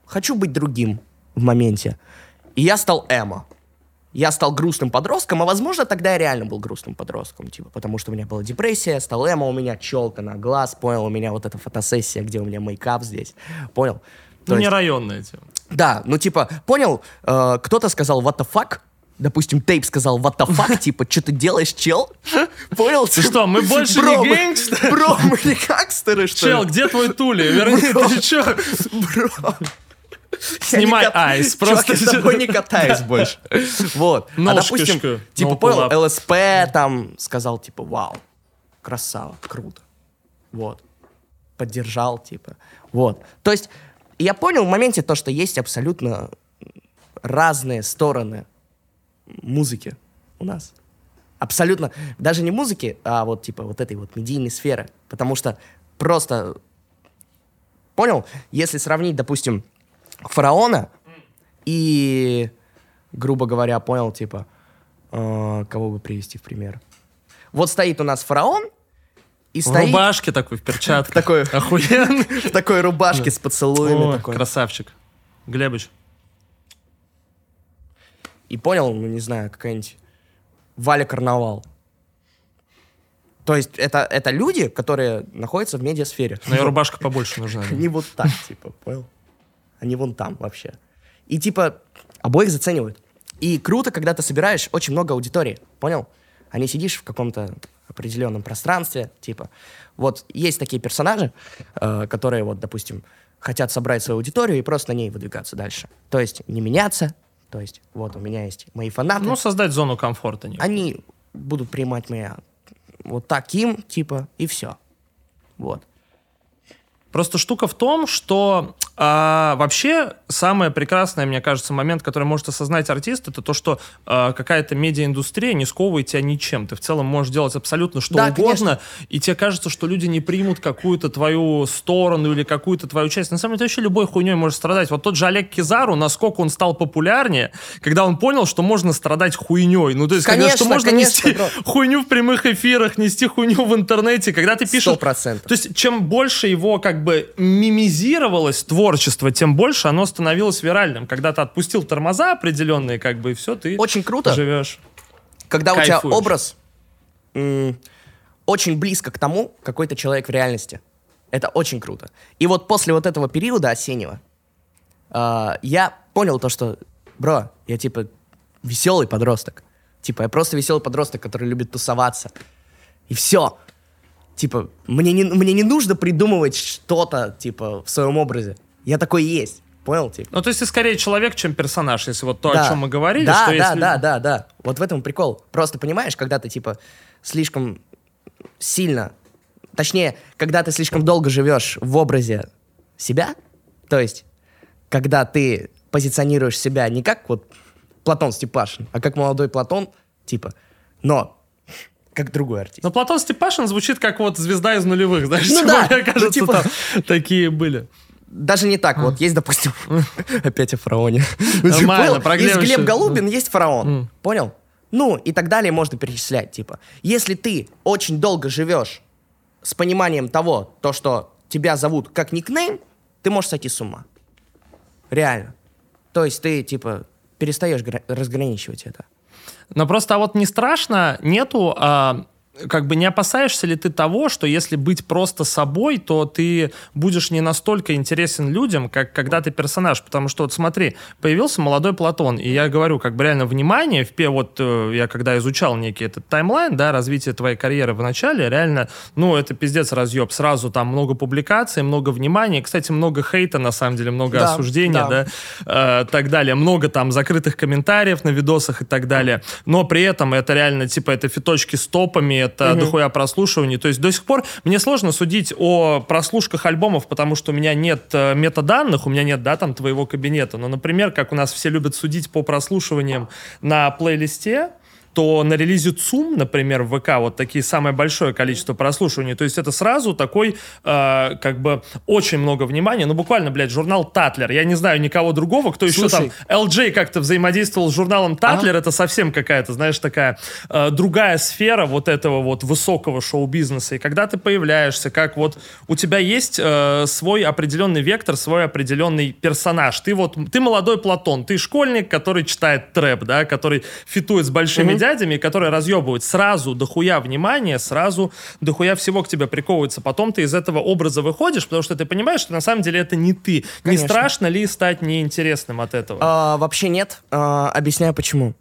хочу быть другим в моменте. И я стал эмо. Я стал грустным подростком, а возможно, тогда я реально был грустным подростком, типа, потому что у меня была депрессия, стал эмо, у меня челка на глаз, понял, у меня вот эта фотосессия, где у меня мейкап здесь, понял? То Ну, не есть- районная тема. да, ну типа, понял, э, кто-то сказал what the fuck, допустим, Тейп сказал what the fuck, типа, что ты делаешь, чел? Понял? Ты что, мы больше Бро, не гэнгстеры? Бро, мы не гангстеры, что Чел, где твой Тули? Верни, ты чё? Бро. Снимай айс, просто- я с тобой не катаюсь больше. Вот. А допустим, типа, понял. ЛСП там сказал, типа, вау, красава, круто. Вот. Поддержал, типа. Вот. То есть, я понял в моменте то, что есть абсолютно разные стороны музыки у нас. Абсолютно. Даже не музыки, а вот, типа, вот этой вот медийной сферы. Потому что просто Понял? Если сравнить, допустим, фараона и, грубо говоря, понял, типа, Э, кого бы привести в пример? Вот стоит у нас фараон, и В стоит рубашке такой, в перчатках. такой, Охуенно. в такой рубашке с поцелуями. Красавчик. Глебыч. И понял, ну не знаю, какая-нибудь Валя Карнавал. То есть это, это люди, которые находятся в медиасфере. Но и рубашка побольше нужна. Они вот так, типа, понял? Они вон там вообще. И типа обоих заценивают. И круто, когда ты собираешь очень много аудитории, понял? А не сидишь в каком-то определенном пространстве, типа. Вот есть такие персонажи, э, которые вот, допустим, хотят собрать свою аудиторию и просто на ней выдвигаться дальше. То есть не меняться, то есть вот у меня есть мои фанаты, Ну, создать зону комфорта. некую. они будут принимать меня вот таким, типа, и все. Вот. Просто штука в том, что а, вообще самое прекрасное, мне кажется, момент, который может осознать артист, это то, что а, какая-то медиаиндустрия не сковывает тебя ничем. Ты в целом можешь делать абсолютно что Да, угодно, и тебе кажется, что люди не примут какую-то твою сторону или какую-то твою часть. На самом деле, ты вообще любой хуйней можешь страдать. Вот тот же Олег Кизару, насколько он стал популярнее, когда он понял, что можно страдать хуйней. Ну, то есть, когда, что Конечно, можно конечно, нести бро. хуйню в прямых эфирах, нести хуйню в интернете, когда ты пишешь... Сто процентов. То есть, чем больше его как бы мимизировалось творчество, тем больше оно становилось виральным. Когда ты отпустил тормоза определенные, как бы, и все, ты Очень круто. живешь. когда у тебя Кайфуешь. образ очень близко к тому, какой ты человек в реальности. Это очень круто. И вот после вот этого периода осеннего а, я понял то, что, бро, я типа веселый подросток. Типа, я просто веселый подросток, который любит тусоваться. И все. Типа, мне не, мне не нужно придумывать что-то, типа, в своем образе. Я такой есть. Понял, типа? Ну, то есть ты скорее человек, чем персонаж, если вот то, Да. о чем мы говорили, да, что да, если... да, да, да. Вот в этом прикол. Просто понимаешь, когда ты типа слишком сильно, точнее, когда ты слишком долго живешь в образе себя, то есть, когда ты позиционируешь себя не как вот Платон Степашин, а как молодой Платон, типа, но как другой артист. Но Платон Степашин звучит как вот звезда из нулевых, знаешь, Ну типа, да, мне ну кажется, типа- там такие были. Даже не так. Вот есть, допустим, опять о фараоне. Нормально, Есть Глеб Голубин, есть фараон. Понял? Ну, и так далее можно перечислять. Типа, если ты очень долго живешь с пониманием того, то, что тебя зовут как никнейм, ты можешь сойти с ума. Реально. То есть ты, типа, перестаешь гра- разграничивать это. Но просто а вот не страшно, нету, а, как бы не опасаешься ли ты того, что если быть просто собой, то ты будешь не настолько интересен людям, как когда ты персонаж. Потому что вот смотри, появился молодой Платон, и я говорю, как бы реально внимание, в, вот э, я когда изучал некий этот таймлайн, да, развитие твоей карьеры в начале, реально, ну, это пиздец разъеб. Сразу там много публикаций, много внимания, кстати, много хейта, на самом деле, много Да, осуждения, да. да, э, так далее. Много там закрытых комментариев на видосах и так далее. Но при этом это реально, типа, это фиточки с топами, это дохуя прослушиваний. То есть до сих пор мне сложно судить о прослушках альбомов, потому что у меня нет э, метаданных, у меня нет, да, там, твоего кабинета. Но, например, как у нас все любят судить по прослушиваниям на плейлисте, то на релизе ЦУМ, например, в ВК, вот такие самое большое количество прослушиваний, то есть это сразу такой, э, как бы, очень много внимания, ну, буквально, блядь, журнал Татлер, я не знаю никого другого, кто еще там, Слушай. LJ как-то взаимодействовал с журналом Татлер, это совсем какая-то, знаешь, такая э, другая сфера вот этого вот высокого шоу-бизнеса, и когда ты появляешься, как вот у тебя есть э, свой определенный вектор, свой определенный персонаж, ты вот, ты молодой Платон, ты школьник, который читает трэп, да, который фитует с большими дядями, который разъебывает сразу дохуя внимания, сразу дохуя всего к тебе приковывается, потом ты из этого образа выходишь, потому что ты понимаешь, что на самом деле это не ты. Не Конечно. страшно ли стать неинтересным от этого? А, вообще нет. А, объясняю почему.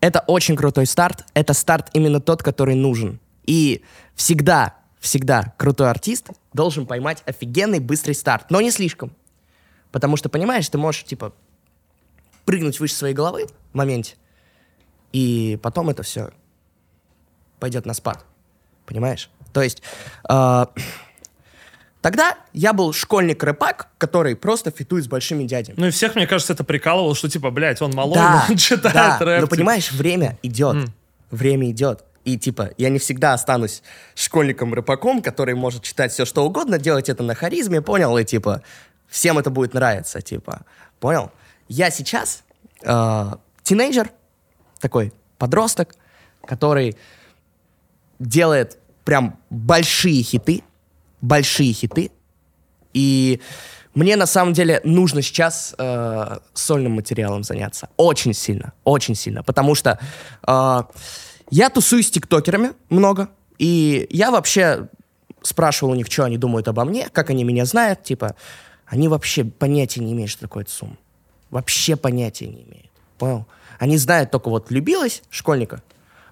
Это очень крутой старт. Это старт именно тот, который нужен. И всегда, всегда крутой артист должен поймать офигенный быстрый старт. Но не слишком. Потому что, понимаешь, ты можешь, типа, прыгнуть выше своей головы в моменте. И потом это все пойдет на спад. Понимаешь? То есть... а, Тогда я был школьник-рэпак, который просто фитует с большими дядями. Ну и всех, мне кажется, это прикалывало, что типа, блядь, он малой, Да, он читает да. рэп. Но типа. понимаешь, время идет. Время идет. И типа, я не всегда останусь школьником-рэпаком, который может читать все, что угодно, делать это на харизме, понял? И типа, всем это будет нравиться, типа, понял? Я сейчас э, тинейджер, такой подросток, который делает прям большие хиты, большие хиты. И мне на самом деле нужно сейчас э, сольным материалом заняться. Очень сильно, очень сильно. Потому что э, я тусуюсь с тиктокерами много. И я вообще спрашивал у них, что они думают обо мне, как они меня знают. Типа, они вообще понятия не имеют, что такое ЦУМ. Вообще понятия не имеют. Понял? Они знают только вот «любилась» школьника.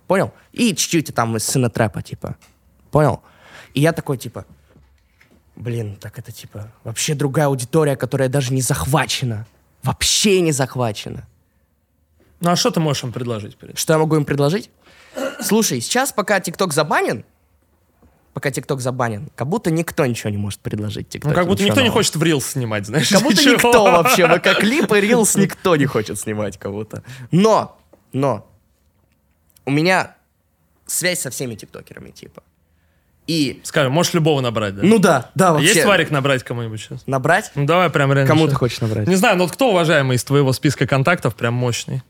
Понял? И чуть-чуть там из сына трэпа, типа. Понял? И я такой, типа, блин, так это, типа, вообще другая аудитория, которая даже не захвачена. Вообще не захвачена. Ну а что ты можешь им предложить? Что я могу им предложить? Слушай, сейчас пока ТикТок забанен, пока ТикТок забанен, как будто никто ничего не может предложить. Ну, как будто никто не хочет в Reels снимать, знаешь? Как будто ничего. никто вообще, ВК клипы, Reels никто не хочет снимать как будто. Но, но, у меня связь со всеми тиктокерами, типа. И, Скажем, можешь любого набрать, да? ну да, да, А вообще. Есть варик набрать кому-нибудь сейчас? Набрать? Ну давай прям реально. Кому сейчас. ты хочешь набрать? Не знаю, ну вот кто уважаемый из твоего списка контактов прям мощный?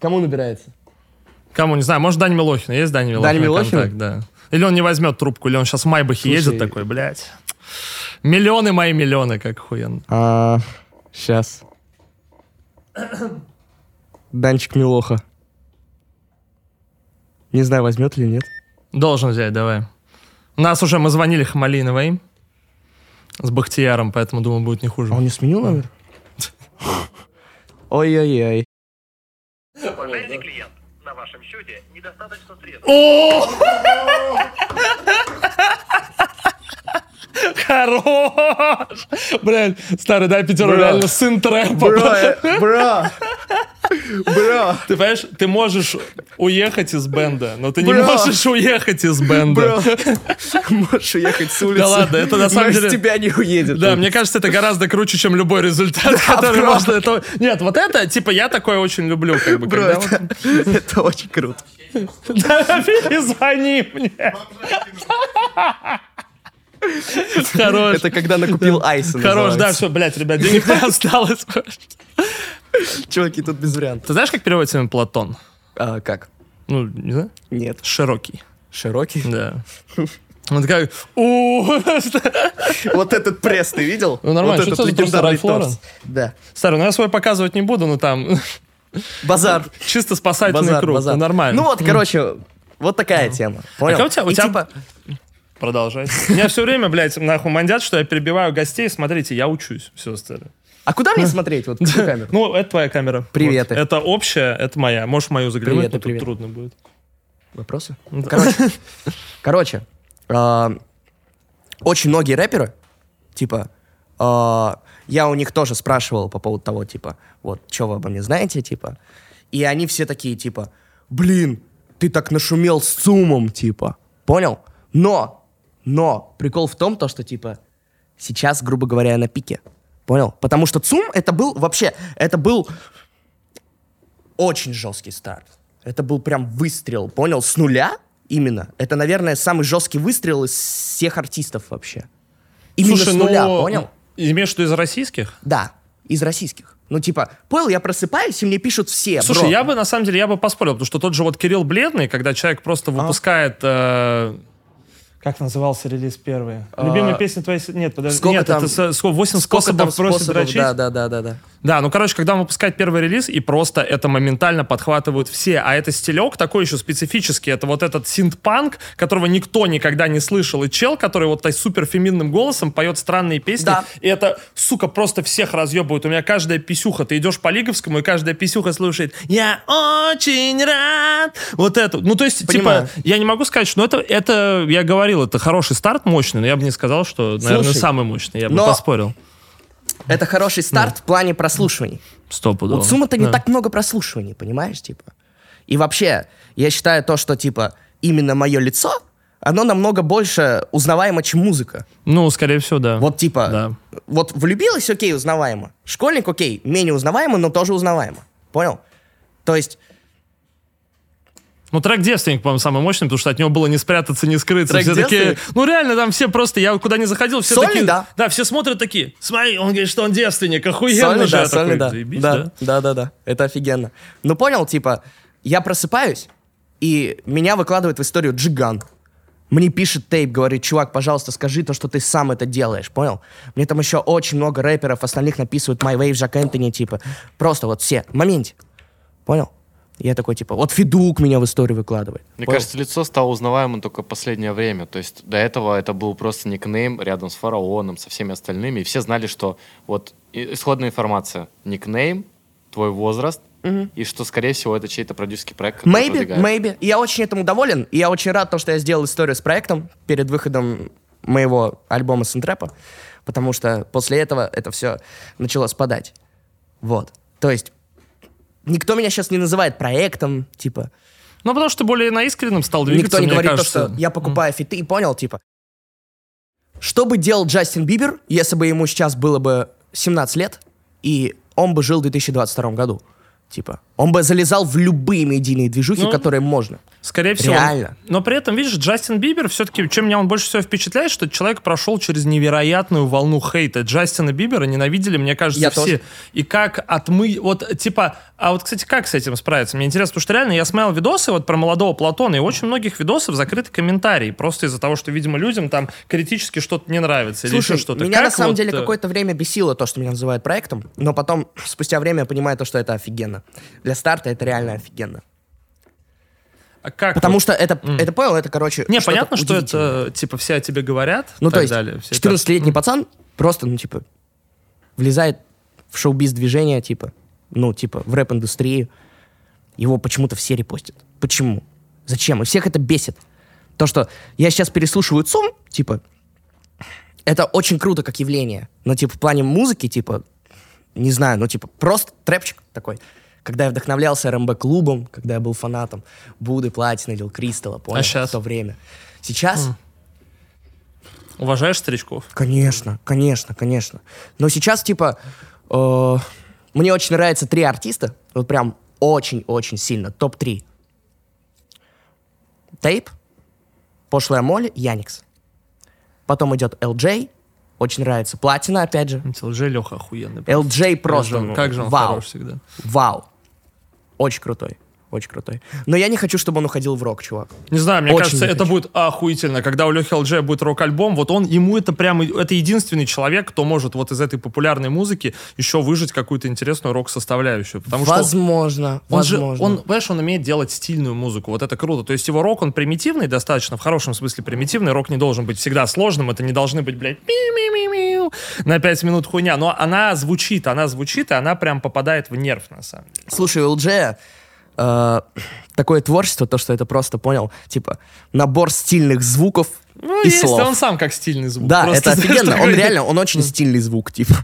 Кому набирается? Кому, не знаю, может, Дани Милохина. Есть Дани Милохина? Дани Милохина? контакт, да. Или он не возьмет трубку, или он сейчас в Майбахе Слушай, едет такой, блядь. Миллионы мои миллионы, как охуенно. А, сейчас. Данчик Милоха. Не знаю, возьмет или нет. Должен взять, давай. У нас уже, мы звонили Хамалиновой с Бахтияром, поэтому, думаю, будет не хуже. А он не сменил номер? Ой-ой-ой. Уважаемый клиент, вашем счете недостаточно средств. Хорош! Блядь, старый, дай пятеру, Бро. реально сын трэпа. бро, бро, Ты понимаешь, ты можешь уехать из бенда, но ты не Бро. можешь уехать из бенда. бро. Можешь уехать с улицы. Да ладно, это на самом деле- тебя не уедет. Да, мне кажется, это гораздо круче, чем любой результат, который бро. можно... это- Нет, вот это, типа, я такое очень люблю, как бы, Бро, когда вот- это, это очень круто. Да, перезвони мне. Хорош. Это когда накупил айса. Хорош, да, все, блядь, ребят, денег не осталось. Чуваки, тут без вариантов. Ты знаешь, как переводится имя Платон? А, как? Ну, не знаю. Нет. Широкий. Широкий? Да. Он такой, у Вот этот пресс ты видел? Ну, нормально, Вот этот легендарный торс. Да. Старый, ну я свой показывать не буду, но там Базар. чисто спасательный круг. Ну, нормально. Ну вот, короче, вот такая тема. Понял? А как у тебя- Продолжай. Меня все время, блядь, нахуй мандят, что я перебиваю гостей. Смотрите, я учусь. Все, старый. а куда мне смотреть? Вот в какую камеру? Ну, это твоя камера. Приветы. Вот. Это общая, это моя. Можешь мою заглянуть, но тут привет. трудно будет. Вопросы? Да. Короче, короче, а, очень многие рэперы, типа, а, я у них тоже спрашивал по поводу того, типа, вот, что вы обо мне знаете, типа, и они все такие, типа, блин, ты так нашумел с ЦУМом, типа, понял? Но, но, прикол в том, то, что, типа, сейчас, грубо говоря, я на пике, понял? Потому что ЦУМ, это был, вообще, это был очень жесткий старт. Это был прям выстрел, понял, с нуля именно. Это, наверное, самый жесткий выстрел из всех артистов вообще. Именно Слушай, с нуля, ну, понял? Имеешь в виду из российских? Да, из российских. Ну, типа, понял, я просыпаюсь, и мне пишут все, Слушай, бро. я бы, на самом деле, я бы поспорил, потому что тот же вот Кирилл Бледный, когда человек просто А. выпускает... э, Как назывался релиз первый? Любимая А, песня твоя... Нет, подожди. сколько Нет, там- это со- сколько, 8 Сколько там способов просит способов, дрочить. да, да, да, да, да. Да, ну, короче, когда он выпускает первый релиз, и просто это моментально подхватывают все. А это стилек такой еще специфический. Это вот этот синт-панк, которого никто никогда не слышал. И чел, который вот супер феминным голосом поет странные песни. Да. И это, сука, просто всех разъебывает. У меня каждая писюха, ты идешь по Лиговскому, и каждая писюха слушает «Я очень рад». Вот это. Ну, то есть, Понимаю. типа, я не могу сказать, что ну, это, это, я говорил, это хороший старт, мощный, но я бы не сказал, что, наверное, Слушай, самый мощный. Я бы но- поспорил. Это хороший старт в плане прослушиваний. Стопудово. Вот сумма-то не так много прослушиваний, понимаешь, типа. И вообще, я считаю то, что, типа, именно мое лицо, оно намного больше узнаваемо, чем музыка. Ну, скорее всего, да. Вот, типа, Да. вот влюбилась, окей, узнаваемо. Школьник, окей, менее узнаваемо, но тоже узнаваемо. Понял? То есть, Ну, трек «Девственник», по-моему, самый мощный, потому что от него было не спрятаться, не скрыться. Трек все такие, ну, реально, там все просто, я куда не заходил, все Сольный, такие... да. Да, все смотрят такие, смотри, он говорит, что он девственник, охуенно сольный, же. да, Я такой, сольный, да. «Заебись, да. Да, да, да. Это офигенно. Ну, понял, типа, я просыпаюсь, и меня выкладывает в историю Джиган. Мне пишет тейп, говорит, чувак, пожалуйста, скажи то, что ты сам это делаешь, понял? Мне там еще очень много рэперов, остальных написывают My Wave, Жак Энтони, типа. Просто вот все, в моменте. Понял? Я такой, типа, вот Федук меня в историю выкладывает. Мне Понял? кажется, лицо стало узнаваемым только последнее время. То есть до этого это был просто никнейм рядом с фараоном, со всеми остальными. И все знали, что вот исходная информация. Никнейм, твой возраст, и что, скорее всего, это чей-то продюсерский проект, Maybe, продвигает. maybe. И Я очень этому доволен. И я очень рад, то, что я сделал историю с проектом перед выходом моего альбома Сентрэпа. Потому что после этого это все начало спадать. Вот. То есть никто меня сейчас не называет проектом, типа. Ну, потому что более наискренним стал двигаться, Никто не говорит кажется. то, что я покупаю фиты, понял, типа. Что бы делал Джастин Бибер, если бы ему сейчас было бы 17 лет, и он бы жил в 2022 году? Типа, он бы залезал в любые медийные движухи, Ну, которые можно. Скорее всего. Реально. Но при этом, видишь, Джастин Бибер все-таки, чем меня он больше всего впечатляет, что человек прошел через невероятную волну хейта. Джастина Бибера ненавидели, мне кажется, Я все. тоже. И как отмы... Вот, типа... А вот, кстати, как с этим справиться? Мне интересно, потому что реально я смотрел видосы вот про молодого Платона, и очень многих видосов закрыты комментарии, просто из-за того, что, видимо, людям там критически что-то не нравится или Слушай, еще что-то. меня Как на самом вот, деле э, какое-то время бесило то, что меня называют проектом, но потом, спустя время, я понимаю то, что это офигенно. Для старта это реально офигенно. а как Потому вот- что это, это понял, это, короче, Не, понятно, что это, типа, все о тебе говорят, Ну, то есть, далее. все это- 14-летний пацан просто, ну, типа, влезает в шоу-биз-движение, типа, ну, типа, в рэп-индустрию. Его почему-то все репостят. Почему? Зачем? И всех это бесит. То, что я сейчас переслушиваю ЦУМ, типа, это очень круто как явление. Но, типа, в плане музыки, типа, не знаю, ну, типа, просто трэпчик такой. Когда я вдохновлялся РМБ-клубом, когда я был фанатом Буды, Платина, Лил Кристалла, понял, щас? в то время. Сейчас Уважаешь старичков? Конечно, конечно, конечно. Но сейчас, типа, э, мне очень нравятся три артиста. Вот прям очень-очень сильно. Топ-3. Тейп, Пошлая Молли, Яникс. Потом идет LJ. Очень нравится. Платина, опять же. LJ Леха охуенный. LJ просто. Как же он, ну, как же он вау. хорош всегда. Вау. Очень крутой. Очень крутой. Но я не хочу, чтобы он уходил в рок, чувак. Не знаю, мне Очень кажется, это хочу. будет охуительно, когда у Лехи ЛДЖ будет рок-альбом, вот он, ему это прямо, это единственный человек, кто может вот из этой популярной музыки еще выжить какую-то интересную рок-составляющую. Потому что возможно, он же, возможно. он, понимаешь, он умеет делать стильную музыку, вот это круто. То есть его рок, он примитивный достаточно, в хорошем смысле примитивный, рок не должен быть всегда сложным, это не должны быть, блядь, на 5 минут хуйня, но она звучит, она звучит, и она прям попадает в нерв, на самом деле. Слушай, у LJ э, такое творчество, то, что это просто, понял, типа, набор стильных звуков Ну, и есть, слов. он сам как стильный звук. Да, Просто, это знаешь, офигенно. Он такой- реально, он очень стильный звук, типа.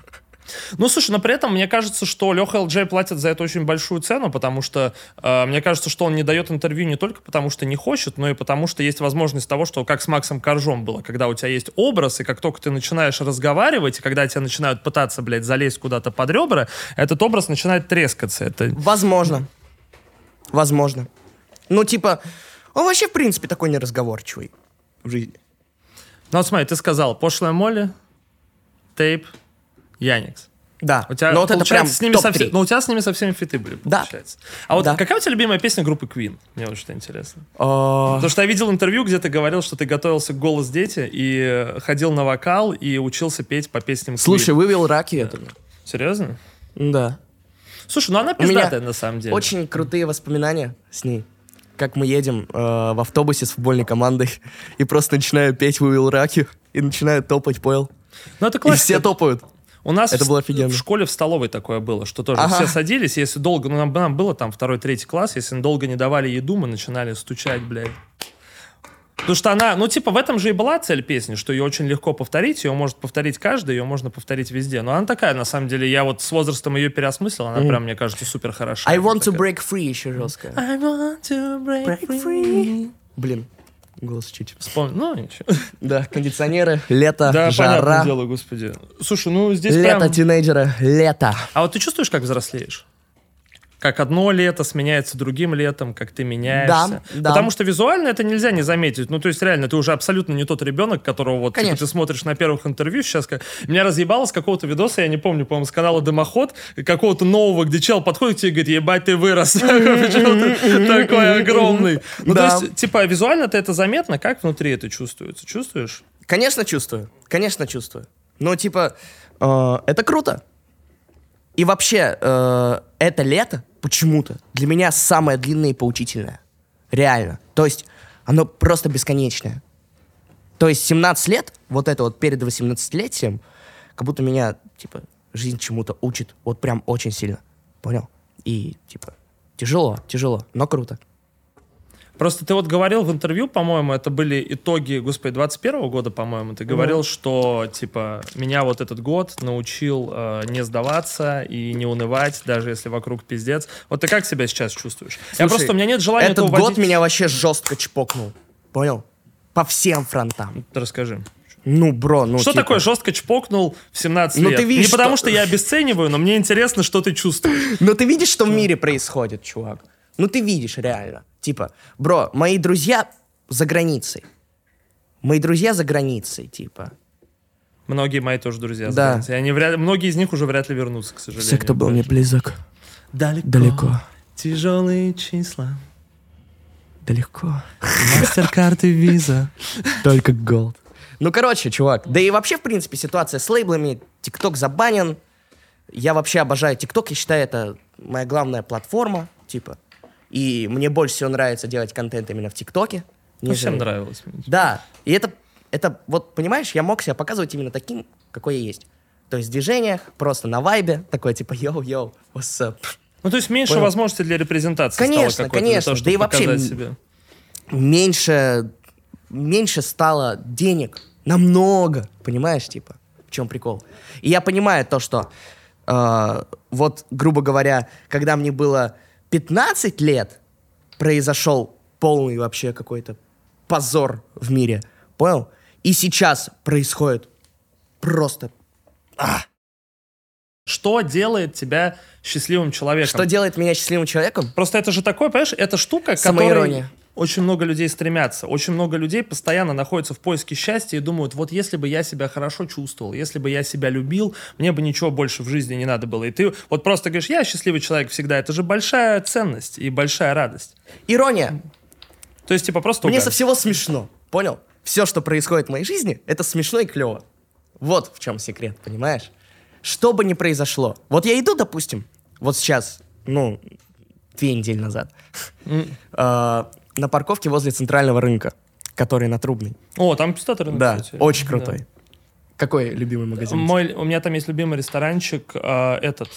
Ну, слушай, но при этом мне кажется, что Леха ЛДЖ платит за это очень большую цену, потому что э, мне кажется, что он не дает интервью не только потому, что не хочет, но и потому, что есть возможность того, что как с Максом Коржом было, когда у тебя есть образ, и как только ты начинаешь разговаривать, и когда тебя начинают пытаться, блядь, залезть куда-то под ребра, этот образ начинает трескаться. Это... Возможно. Возможно. Ну, типа, он вообще, в принципе, такой неразговорчивый в жизни. Ну, вот смотри, ты сказал, пошлая Молли, тейп, Яникс. Да. У тебя, Но вот это прям с ними со топ-3. все- ну, у тебя с ними со всеми фиты были, Да. получается. А вот Да. какая у тебя любимая песня группы Queen? Мне вот что интересно. А, Потому что я видел интервью, где ты говорил, что ты готовился к «Голос дети» и ходил на вокал и учился петь по песням Queen. Слушай, вывел раки это. Серьезно? Да. Слушай, ну она пиздатая на самом деле. Очень крутые воспоминания с ней. Как мы едем э, в автобусе с футбольной командой и просто начинаю петь «Вывел раки» и начинаю топать, понял? Ну это И классика. все топают. У нас Это в, было офигенно. в школе в столовой такое было, что тоже Ага. все садились, если долго, ну нам, нам было там второй, третий класс, если долго не давали еду, мы начинали стучать, блядь. Потому что она, ну типа в этом же и была цель песни, что ее очень легко повторить, ее может повторить каждый, ее можно повторить везде. Но она такая, на самом деле, я вот с возрастом ее переосмыслил, она прям, мне кажется, супер хороша. I want to Такая. break free еще жесткая. I want to break, Break free. free. Блин, голос чуть. Вспомни, ну ничего. Да, кондиционеры, лето, Да, жара. дело, господи. Слушай, ну здесь Лето прям... тинейджера, лето. А вот ты чувствуешь, как взрослеешь? Как одно лето сменяется другим летом, как ты меняешься. Да, да. Потому что визуально это нельзя не заметить. Ну, то есть, реально, ты уже абсолютно не тот ребенок, которого вот типа, ты смотришь на первых интервью сейчас. Как... Меня разъебало с какого-то видоса, я не помню, по-моему, с канала Дымоход, какого-то нового, где чел подходит тебе и говорит, ебать, ты вырос. Почему ты такой огромный? Ну, то есть, типа, визуально-то это заметно, как внутри это чувствуется? Чувствуешь? Конечно, чувствую. Конечно, чувствую. Но, типа, э, это круто. И вообще, э, это лето почему-то для меня самое длинное и поучительное. Реально. То есть, оно просто бесконечное. То есть, 17 лет, вот это вот перед 18-летием, как будто меня, типа, жизнь чему-то учит. Вот прям очень сильно. Понял? И, типа, тяжело, тяжело, но круто. Просто ты вот говорил в интервью, по-моему, это были итоги, господи, 21 года, по-моему, ты говорил, что, типа, меня вот этот год научил э, не сдаваться и не унывать, даже если вокруг пиздец. Вот ты как себя сейчас чувствуешь? Я Слушай, просто, у меня нет желания Этот это год меня вообще жестко чпокнул. Понял? По всем фронтам. Расскажи. Ну, бро, ну что типа, такое жестко чпокнул в 17 Ну, лет? ты видишь, не потому что- что я обесцениваю, но мне интересно, что ты чувствуешь. Ну ты видишь, что в мире происходит, чувак? Ну ты видишь реально. Типа, бро, мои друзья за границей. Мои друзья за границей, типа. Многие мои тоже друзья. Да. знаете. И они вряд- многие из них уже вряд ли вернутся, к сожалению. Все, кто был мне близок, далеко. далеко, Тяжелые числа. далеко. Мастер-карты виза. Только gold. Ну, короче, чувак. Да и вообще, в принципе, ситуация с лейблами. ТикТок забанен. Я вообще обожаю ТикТок. Я считаю, это моя главная платформа, типа. И мне больше всего нравится делать контент именно в ТикТоке. Всем нежели- нравилось. Да, и это, это, вот, понимаешь, я мог себя показывать именно таким, какой я есть. То есть в движениях, просто на вайбе, такой типа yo-yo, what's up. Ну, то есть меньше Понял. возможностей для репрезентации Конечно, стало конечно. для того, Да и вообще себя. Меньше, меньше стало денег, намного, понимаешь, типа, в чем прикол. И я понимаю то, что э, вот, грубо говоря, когда мне было 15 лет, произошел полный вообще какой-то позор в мире, понял? И сейчас происходит просто Что делает тебя счастливым человеком? Что делает меня счастливым человеком? Просто это же такое, понимаешь, это штука, к которой Самоирония. Очень много людей стремятся. Очень много людей постоянно находятся в поиске счастья и думают, вот если бы я себя хорошо чувствовал, если бы я себя любил, мне бы ничего больше в жизни не надо было. И ты вот просто говоришь, я счастливый человек всегда. Это же большая ценность и большая радость. Ирония. То есть, типа, просто Мне угар. со всего смешно. Понял? Все, что происходит в моей жизни, это смешно и клево. Вот в чем секрет, понимаешь? Что бы ни произошло. Вот я иду, допустим, вот сейчас, ну, две недели назад, э, на парковке возле центрального рынка, который на Трубной. О, там рынок, Да, кстати. очень Да. крутой. Какой любимый магазин? Мой, у меня там есть любимый ресторанчик, э, этот.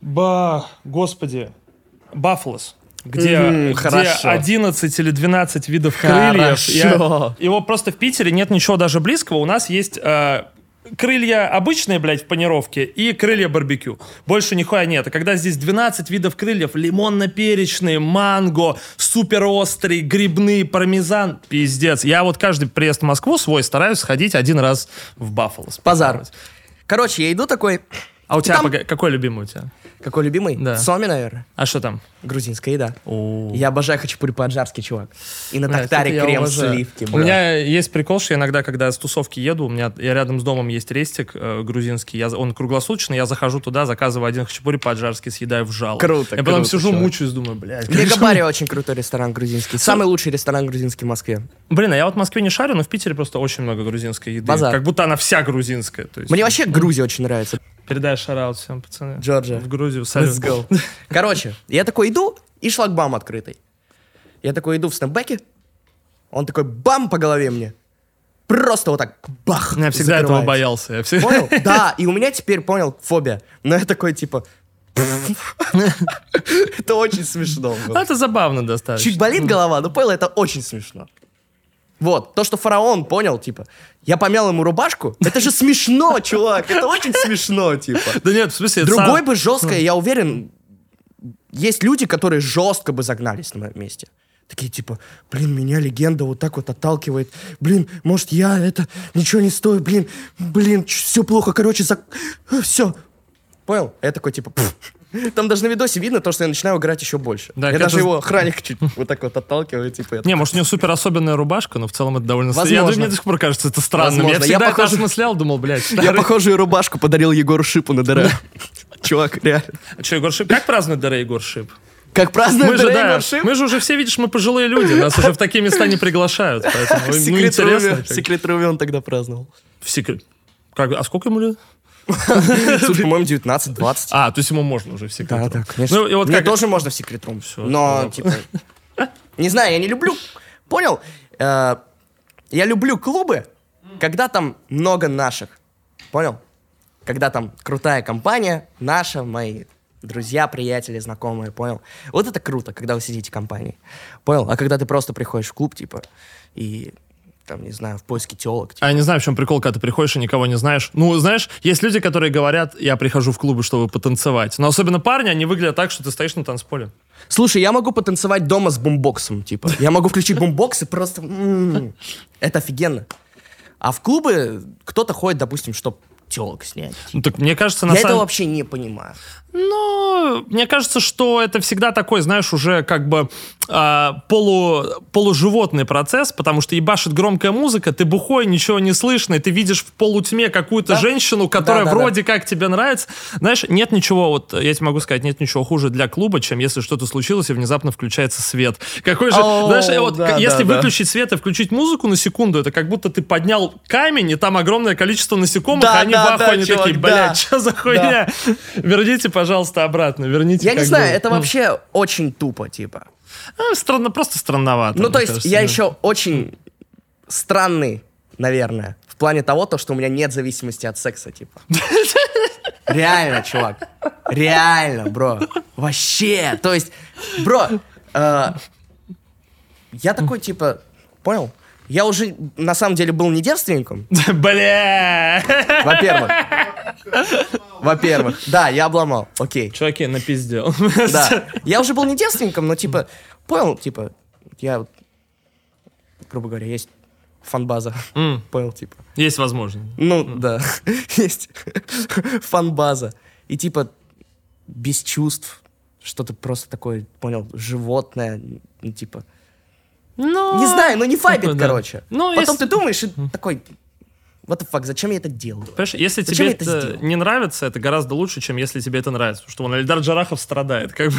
Ба, господи, Баффалос. Где, М, где хорошо. 11 или 12 видов крыльев. Я- Хорошо. его просто в Питере нет ничего даже близкого. У нас есть э, крылья обычные, блядь, в панировке и крылья барбекю. Больше нихуя нет. А когда здесь 12 видов крыльев, лимонно-перечные, манго, суперострый, грибные, пармезан, пиздец. Я вот каждый приезд в Москву свой стараюсь сходить один раз в Баффало. Базар. Короче, я иду такой... А у тебя Там- пога- какой любимый у тебя? Какой любимый? Да. Соми, наверное. А что там? Грузинская еда. О. Я обожаю хачапури по-аджарски, чувак. И на Бля, тактаре крем сливки. У бро. меня есть прикол, что я иногда, когда с тусовки еду, у меня я рядом с домом есть рестик э, грузинский, я, он круглосуточный, я захожу туда, заказываю один хачапури по-аджарски, съедаю в жало. Круто, Я потом круто, сижу, чувак. мучаюсь, думаю, блядь. Мегабаре очень крутой ресторан грузинский. Самый лучший ресторан грузинский в Москве. Блин, а я вот в Москве не шарю, но в Питере просто очень много грузинской еды. Базар. Как будто она вся грузинская. То есть, Мне вообще Грузия очень нравится. Передай шараут всем, пацаны. Джорджия. В Грузию, салют. Let's go. Короче, я такой иду, и шлагбаум открытый. Я такой иду в снэпбэке, он такой бам по голове мне. Просто вот так бах. Я всегда этого закрывается. боялся. Я всегда... Понял? Да, и у меня теперь, понял, фобия. Но я такой, типа... Это очень смешно. Ну, Это забавно достаточно. Чуть болит голова, но понял, это очень смешно. Вот, то, что фараон понял, типа, я помял ему рубашку, это же смешно, чувак, это очень смешно, типа. Да нет, в смысле... Другой бы жестко, я уверен, есть люди, которые жестко бы загнались на моем месте. Такие типа, блин, меня легенда вот так вот отталкивает. Блин, может я это ничего не стою, блин, блин, все плохо, короче, за... все. Понял? Я такой типа, «Пф, Там даже на видосе видно то, что я начинаю играть еще больше. Да, я даже его охранник чуть вот так вот отталкиваю, типа... я Не, может, у него супер особенная рубашка, но в целом это довольно... Возможно. Я, мне до сих пор кажется это странным. Возможно. Я Я всегда это осмыслял, думал, блядь, Я старый. похожую рубашку подарил Егору Шипу на ДР. Чувак, реально. А что, Егор Шип? Как празднует ДР Егор Шип? Как празднует Мы же, да, Шип? мы же уже все, видишь, мы пожилые люди, нас уже в такие места не приглашают, поэтому ну, секрет интересно. руме- как- в секрет руме он тогда праздновал. В секрет. Как, а сколько ему лет? Слушай, по-моему, 19-20. А, то есть ему можно уже в секрет. Да, да, конечно. Ну, и вот Мне как- тоже можно в секрет рум. Всё, Но, типа... Не знаю, я не люблю... Понял? Э, Я люблю клубы, когда там много наших. Понял? Когда там крутая компания, наша, мои друзья, приятели, знакомые, понял? Вот это круто, когда вы сидите в компании. Понял? А когда ты просто приходишь в клуб, типа, и там, не знаю, в поиске телок, А я не знаю, в чем прикол, когда ты приходишь и никого не знаешь. Ну, знаешь, есть люди, которые говорят, я прихожу в клубы, чтобы потанцевать. Но особенно парни, они выглядят так, что ты стоишь на танцполе. Слушай, я могу потанцевать дома с бумбоксом, типа. Я могу включить бумбокс и просто... м, Это офигенно. А в клубы кто-то ходит, допустим, чтобы телок снять. Ну, так мне кажется, на Я самом этого вообще не понимаю. Ну, мне кажется, что это всегда такой, знаешь, уже как бы а, полу, полуживотный процесс, потому что ебашит громкая музыка, ты бухой, ничего не слышно, и ты видишь в полутьме какую-то Да. женщину, которая Да, да, да. вроде как тебе нравится. Знаешь, нет ничего, вот я тебе могу сказать, нет ничего хуже для клуба, чем если что-то случилось и внезапно включается свет. Какой же, О, знаешь, э, вот да, если да, да. выключить свет и включить музыку на секунду, это как будто ты поднял камень, и там огромное количество насекомых, Да, и они да, в ахуе, да, они чувак, такие, да. блядь, что за хуйня? Верните, пожалуйста, обратно, верните. Я не знаю, было». это Ну, вообще очень тупо, типа. а, странно, просто странновато. Ну, то есть, кажется, я да. еще очень странный, наверное, в плане того, то, что у меня нет зависимости от секса, типа. Реально, чувак. Реально, бро. Вообще. То есть, бро, э, я такой, типа, понял? Я уже, на самом деле, был не девственником, Бля! во-первых. Во-первых. Да, я обломал. Окей. Чуваки, напиздел. Да. Я уже был не девственником, но типа, понял, типа, я, грубо говоря, есть фанбаза. М, Понял, типа. Есть возможность. Ну, да, есть фанбаза. И типа, без чувств, что-то просто такое, понял, животное, ну, типа. Ну, Не знаю, ну не файбит, такое, да. короче. Ну, Потом если- ты думаешь и такой, what the fuck, зачем я это делаю? Понимаешь, если Зачем тебе это это не нравится, это гораздо лучше, чем если тебе это нравится. Потому что вон Эльдар Джарахов страдает. Как бы.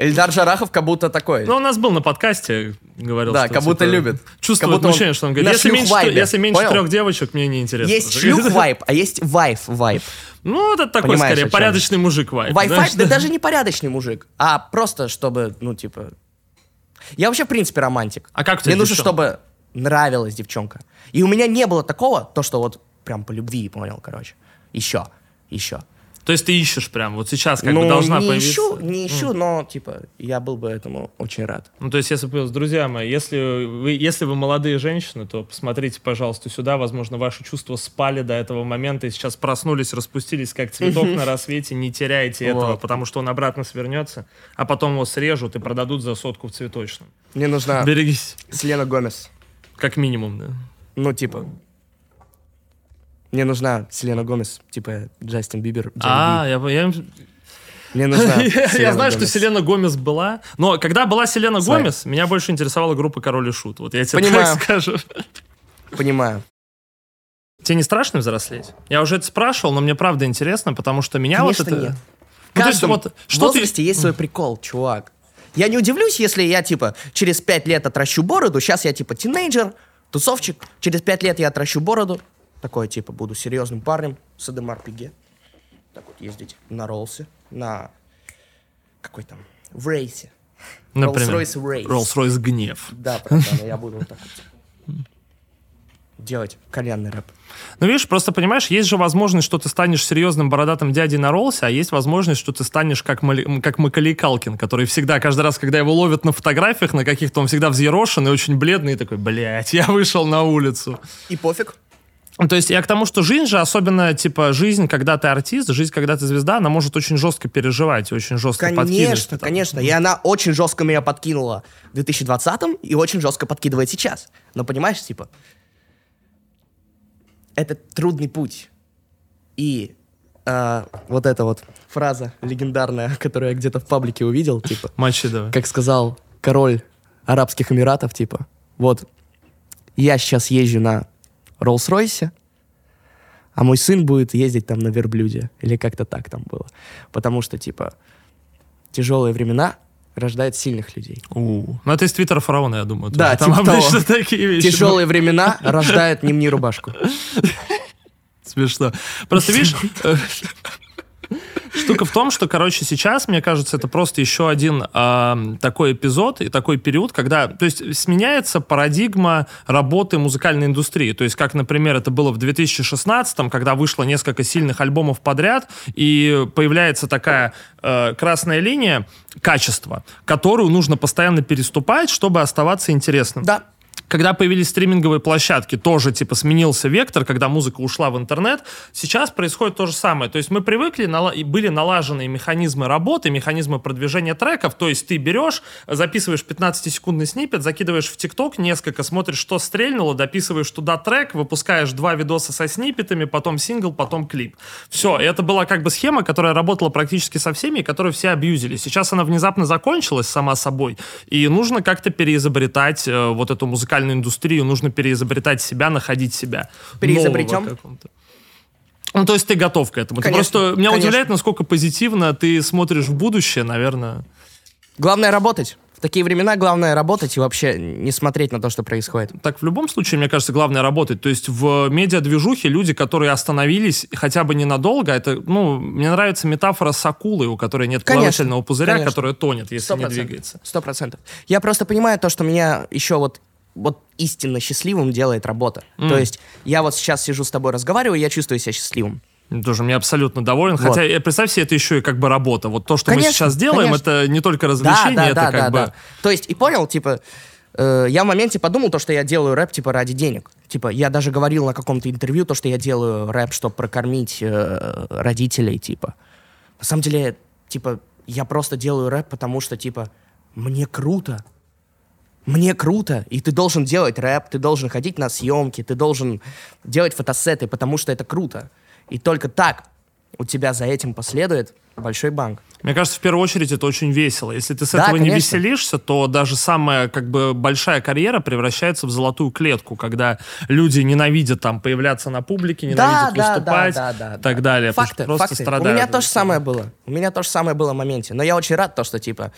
Эльдар Жарахов как будто такой. Ну, у нас был на подкасте, говорил, Да, что, как будто типа, любит. Чувствует будто он мужчина, что он говорит, если меньше, если меньше понял? трех девочек, мне не интересно. есть шлюх вайп, а есть вайф вайп. Ну, это такой, Понимаешь, скорее, порядочный мужик вайп. Wi-Fi, знаешь? да даже не порядочный мужик, а просто чтобы, ну, типа... Я вообще, в принципе, романтик. А как у тебя Мне нужно, чтобы нравилась девчонка. И у меня не было такого, то, что вот прям по любви, понял, короче. Еще, еще. То есть ты ищешь прям, вот сейчас как ну, бы должна не появиться. ищу, не ищу, но, типа, я был бы этому очень рад. Ну, то есть, если бы, друзья мои, если вы, если вы молодые женщины, то посмотрите, пожалуйста, сюда. Возможно, ваши чувства спали до этого момента и сейчас проснулись, распустились, как цветок на рассвете. Не теряйте этого, потому что он обратно свернется, а потом его срежут и продадут за сотку в цветочном. Мне нужна Берегись, Селена Гомес. Как минимум, да. Ну, типа... Мне нужна Селена Гомес, типа Джастин Бибер, А, Би. я, я, Мне нужна я знаю, что. Селена Гомес была, но когда была Селена Знаю. Гомес, меня больше интересовала группа Король и Шут. Вот я тебе Понимаю. так скажу. Понимаю. Тебе не страшно взрослеть? Я уже это спрашивал, но мне правда интересно, потому что меня Конечно, вот это... нет. Ну, В то есть каждом вот что ты- возрасте есть свой прикол, чувак. Я не удивлюсь, если я, типа, через пять лет отращу бороду, сейчас я, типа, тинейджер, тусовчик, через пять лет я отращу бороду, такой, типа, буду серьезным парнем с Эдемар Пиге. Так вот ездить на Роллсе, на... Какой там? В рейсе. Например, Rolls-Royce Race. Rolls-Royce гнев. Да, братан, я буду вот так вот делать кальянный рэп. Ну, видишь, просто понимаешь, есть же возможность, что ты станешь серьезным бородатым дядей на Роллсе, а есть возможность, что ты станешь как, Мали- как Макалей Калкин, который всегда, каждый раз, когда его ловят на фотографиях, на каких-то, он всегда взъерошенный, очень бледный, и такой, блядь, я вышел на улицу. И пофиг. То есть я к тому, что жизнь же, особенно, типа, жизнь, когда ты артист, жизнь, когда ты звезда, она может очень жестко переживать, и очень жестко подкидывать. Конечно, конечно. И она очень жестко меня подкинула в 2020 и очень жестко подкидывает сейчас. Но понимаешь, типа, это трудный путь. И а, вот эта вот фраза легендарная, которую я где-то в паблике увидел, типа, Мочи давай. как сказал король Арабских Эмиратов, типа, вот, я сейчас езжу на Роллс-Ройсе, а мой сын будет ездить там на верблюде. Или как-то так там было. Потому что, типа, тяжелые времена рождают сильных людей. У. Ну, это из твиттера фараона, я думаю. Да. Там типа обычно того. такие вещи. Тяжелые времена рождают не мне рубашку. Смешно. Просто видишь, штука в том, что, короче, сейчас, мне кажется, это просто еще один а, такой эпизод и такой период, когда, то есть, сменяется парадигма работы музыкальной индустрии. То есть, как, например, это было в 2016-м, когда вышло несколько сильных альбомов подряд, и появляется такая э, красная линия качества, которую нужно постоянно переступать, чтобы оставаться интересным Да, когда появились стриминговые площадки, тоже типа сменился вектор, когда музыка ушла в интернет. Сейчас происходит то же самое. То есть мы привыкли, нала- были налажены механизмы работы, механизмы продвижения треков. То есть ты берешь, записываешь 15-секундный снипет, закидываешь в ТикТок несколько, смотришь, что стрельнуло, дописываешь туда трек, выпускаешь два видоса со снипетами, потом сингл, потом клип. Все, это была как бы схема, которая работала практически со всеми, которую все абьюзили. Сейчас она внезапно закончилась сама собой, и нужно как-то переизобретать э, вот эту музыкальную индустрию, нужно переизобретать себя, находить себя. Переизобретем? Ну, то есть ты готов к этому. Ты Конечно, просто меня конечно. удивляет, насколько позитивно ты смотришь в будущее, наверное. главное работать. В такие времена главное работать и вообще не смотреть на то, что происходит. Так, в любом случае, мне кажется, главное работать. То есть в медиа-движухе люди, которые остановились хотя бы ненадолго, это, ну, мне нравится метафора с акулой, у которой нет Конечно, плавательного пузыря, конечно. которая тонет, если Сто не процентов. двигается. Сто процентов. Я просто понимаю то, что меня еще вот вот истинно счастливым делает работа. То есть я вот сейчас сижу с тобой разговариваю, я чувствую себя счастливым. Тоже мне абсолютно доволен. Вот. Хотя, э, представь себе, это еще и как бы работа. Вот то, что мы Конечно, сейчас делаем, конечно. это не только развлечение, это как бы... То есть, и понял, типа, э, я в моменте подумал то, что я делаю рэп, типа, ради денег. Типа, я даже говорил на каком-то интервью то, что я делаю рэп, чтобы прокормить э, родителей, типа. На самом деле, типа, я просто делаю рэп, потому что, типа, мне круто. Мне круто, и ты должен делать рэп, ты должен ходить на съемки, ты должен делать фотосеты, потому что это круто. И только так у тебя за этим последует большой банк. Мне кажется, в первую очередь это очень весело. Если ты с Да, этого не конечно. веселишься, то даже самая как бы большая карьера превращается в золотую клетку, когда люди ненавидят там появляться на публике, ненавидят выступать да, да, и так да. далее. Факты, просто факты. У страдают меня от то же самое было. У меня то же самое было в моменте. Но я очень рад то, что типа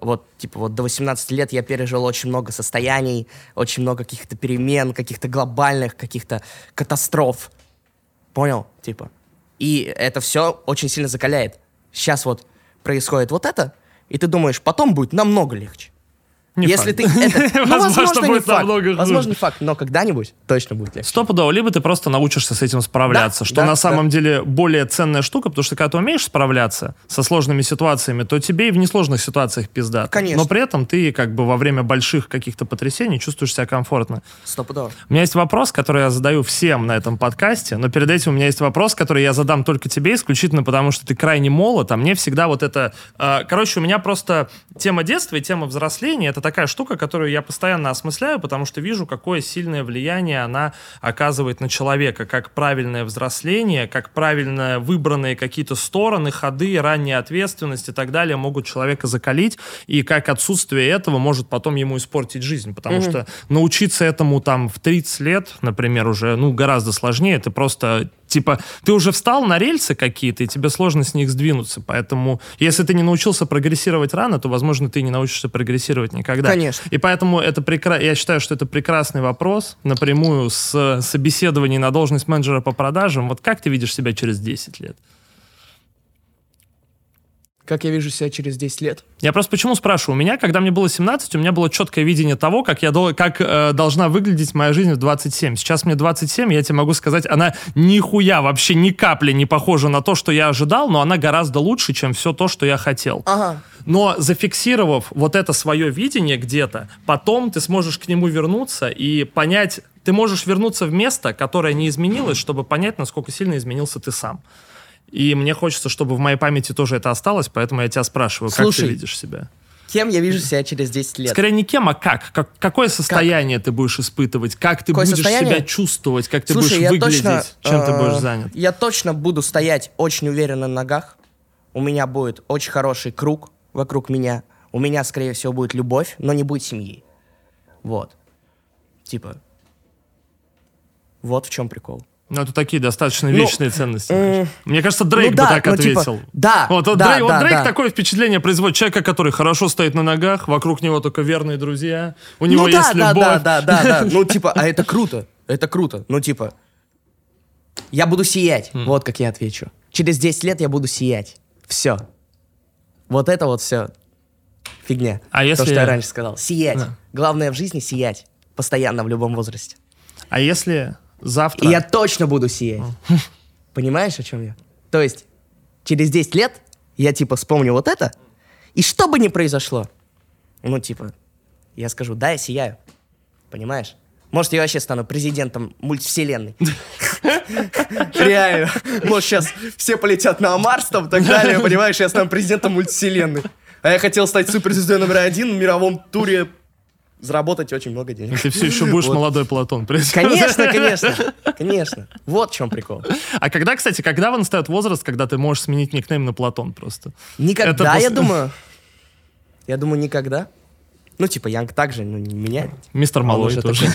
вот типа вот до 18 лет я пережил очень много состояний, очень много каких-то перемен, каких-то глобальных, каких-то катастроф. Понял? Типа. И это все очень сильно закаляет. Сейчас вот происходит вот это, и ты думаешь, потом будет намного легче. Не Если факт. ты это... Ну, Возможно, не факт. Возможно, не факт, но когда-нибудь точно будет легче. Стопудово, либо ты просто научишься с этим справляться, Да, что да, на да. самом деле более ценная штука, потому что когда ты умеешь справляться со сложными ситуациями, то тебе и в несложных ситуациях пизда. Конечно. Но при этом ты как бы во время больших каких-то потрясений чувствуешь себя комфортно. Стопудово. У меня есть вопрос, который я задаю всем на этом подкасте, но перед этим у меня есть вопрос, который я задам только тебе, исключительно потому, что ты крайне молод, а мне всегда вот это... э, короче, у меня просто тема детства и тема взросления — это такая штука, которую я постоянно осмысляю, потому что вижу, какое сильное влияние она оказывает на человека, как правильное взросление, как правильно выбранные какие-то стороны, ходы, ранняя ответственность и так далее могут человека закалить, и как отсутствие этого может потом ему испортить жизнь, потому что научиться этому там в 30 лет, например, уже, ну, гораздо сложнее, ты просто Типа, ты уже встал на рельсы какие-то, и тебе сложно с них сдвинуться. Поэтому, если ты не научился прогрессировать рано, то, возможно, ты не научишься прогрессировать никогда. Конечно. И поэтому это прекра... я считаю, что это прекрасный вопрос напрямую с собеседований на должность менеджера по продажам. Вот как ты видишь себя через 10 лет? Как я вижу себя через 10 лет? Я просто почему спрашиваю? У меня, когда мне было 17, у меня было четкое видение того, как, я, как э, должна выглядеть моя жизнь в 27. Сейчас мне 27, я тебе могу сказать, она нихуя, вообще ни капли не похожа на то, что я ожидал, но она гораздо лучше, чем все то, что я хотел. Ага. Но зафиксировав вот это свое видение где-то, потом ты сможешь к нему вернуться и понять, ты можешь вернуться в место, которое не изменилось, чтобы понять, насколько сильно изменился ты сам. И мне хочется, чтобы в моей памяти тоже это осталось, поэтому я тебя спрашиваю, как Слушай, ты видишь себя? Кем я вижу себя через 10 лет? Скорее не кем, а как? как какое состояние ты будешь испытывать? Как ты Какое будешь состояние? себя чувствовать? Как ты Слушай, будешь выглядеть? точно, чем ты будешь э, занят? Я точно буду стоять очень уверенно на ногах. У меня будет очень хороший круг вокруг меня. У меня, скорее всего, будет любовь, но не будет семьи. Вот. Типа. Вот в чем прикол. Ну, это такие достаточно Ну, вечные ценности. м, Мне кажется, Дрейк ну да, бы так ну, типа, ответил. да, Вот, вот да, Дрейк, вот да, Дрейк да. такое впечатление производит человека, который хорошо стоит на ногах, вокруг него только верные друзья, у него ну есть да, да, любовь. да, да, да, да. Ну, типа, а это круто. Это круто. Ну, типа, я буду сиять. Вот как я отвечу. Через 10 лет я буду сиять. Все. Вот это вот все фигня. А если То, что я- я раньше сказал. Сиять. Да. Главное в жизни сиять. Постоянно, в любом возрасте. А если завтра... И я точно буду сиять. Понимаешь, о чем я? То есть, через 10 лет я, типа, вспомню вот это, и что бы ни произошло, ну, типа, я скажу, да, я сияю. Понимаешь? Может, я вообще стану президентом мультивселенной. Реально. Может, сейчас все полетят на Марс там и так далее, понимаешь? Я стану президентом мультивселенной. А я хотел стать суперзвездой номер один в мировом туре, заработать очень много денег. Ты все еще будешь Вот. молодой Платон. Конечно, конечно, конечно. Вот в чем прикол. А когда, кстати, когда настает возраст, когда ты можешь сменить никнейм на Платон просто? Никогда, Это я думаю. Я думаю, никогда. Ну, типа, Янг также, ну, не меняет. Мистер Малой тоже.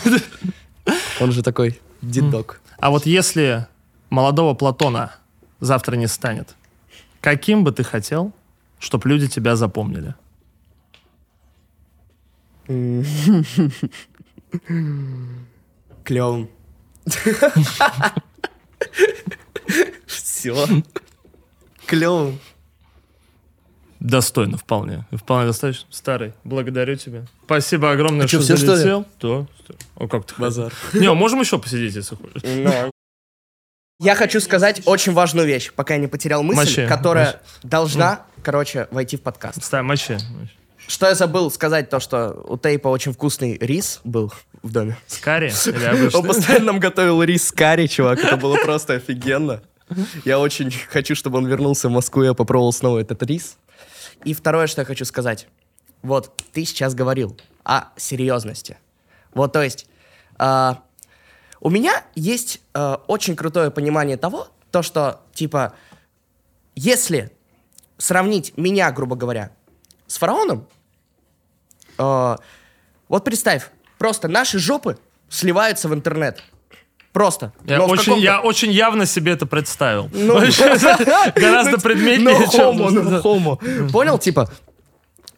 Он же такой дедок. А вот если молодого Платона завтра не станет, каким бы ты хотел, чтобы люди тебя запомнили? Клевым. Все. Клевым. Достойно вполне. Вполне достаточно. Старый, благодарю тебя. Спасибо огромное, А что что залетел. Да. О, как ты Базар. Не, можем еще посидеть, если хочешь. Я хочу сказать очень важную вещь, пока я не потерял мысль, которая должна, короче, войти в подкаст. Ставь мочи. Что я забыл сказать, то, что у Тейпа очень вкусный рис был в доме. С карри Он постоянно нам готовил рис с карри, чувак. Это было просто офигенно. Я очень хочу, чтобы он вернулся в Москву, я попробовал снова этот рис. И второе, что я хочу сказать. Вот, ты сейчас говорил о серьезности. Вот, то есть, а, у меня есть а, очень крутое понимание того, то, что, типа, если сравнить меня, грубо говоря, с фараоном, а, вот представь, просто наши жопы сливаются в интернет. Просто. Я Но очень, я очень явно себе это представил. Ну, Вообще, Гораздо предметнее, No чем... homo, no homo. Понял? Типа,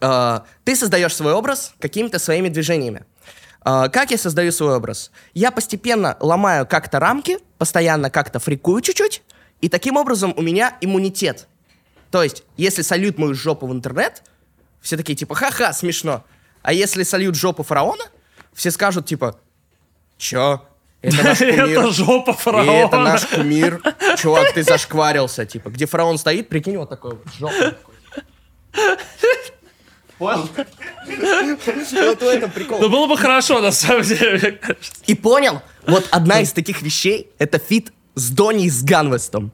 э, ты создаешь свой образ какими-то своими движениями. Э, как я создаю свой образ? Я постепенно ломаю как-то рамки, постоянно как-то фрикую чуть-чуть, и таким образом у меня иммунитет. То есть, если сольют мою жопу в интернет, все такие типа, ха-ха, смешно. А если сольют жопу фараона, все скажут типа, чё? Это наш кумир. Это жопа И это фараона. наш кумир. Чувак, ты зашкварился, типа. Где фараон стоит, прикинь, вот такой вот, жопа. Понял? Вот в этом прикол. Ну, было бы хорошо, на самом деле. И понял? Вот одна из таких вещей — это фит с Донни с Ганвестом.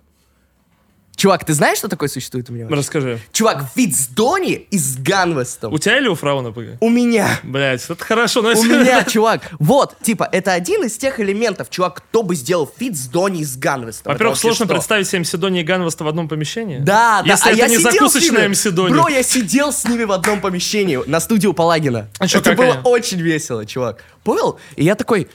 Чувак, ты знаешь, что такое существует у меня? Расскажи. Чувак, фит с Донни и с Ганвестом. У тебя или у фараона ПГ? У меня. Блять, это хорошо. но У если- меня, чувак. Вот, типа, это один из тех элементов, чувак, кто бы сделал фит с Донни и с Ганвестом. Это Во-первых, вообще сложно что? представить себе МС и Ганвеста в одном помещении. Да, да. Если а это я не сидел с закусочная ними. МС Бро, я сидел с ними в одном помещении на студии у Палагина. А чё, это какая? было очень весело, чувак. Понял? И я такой,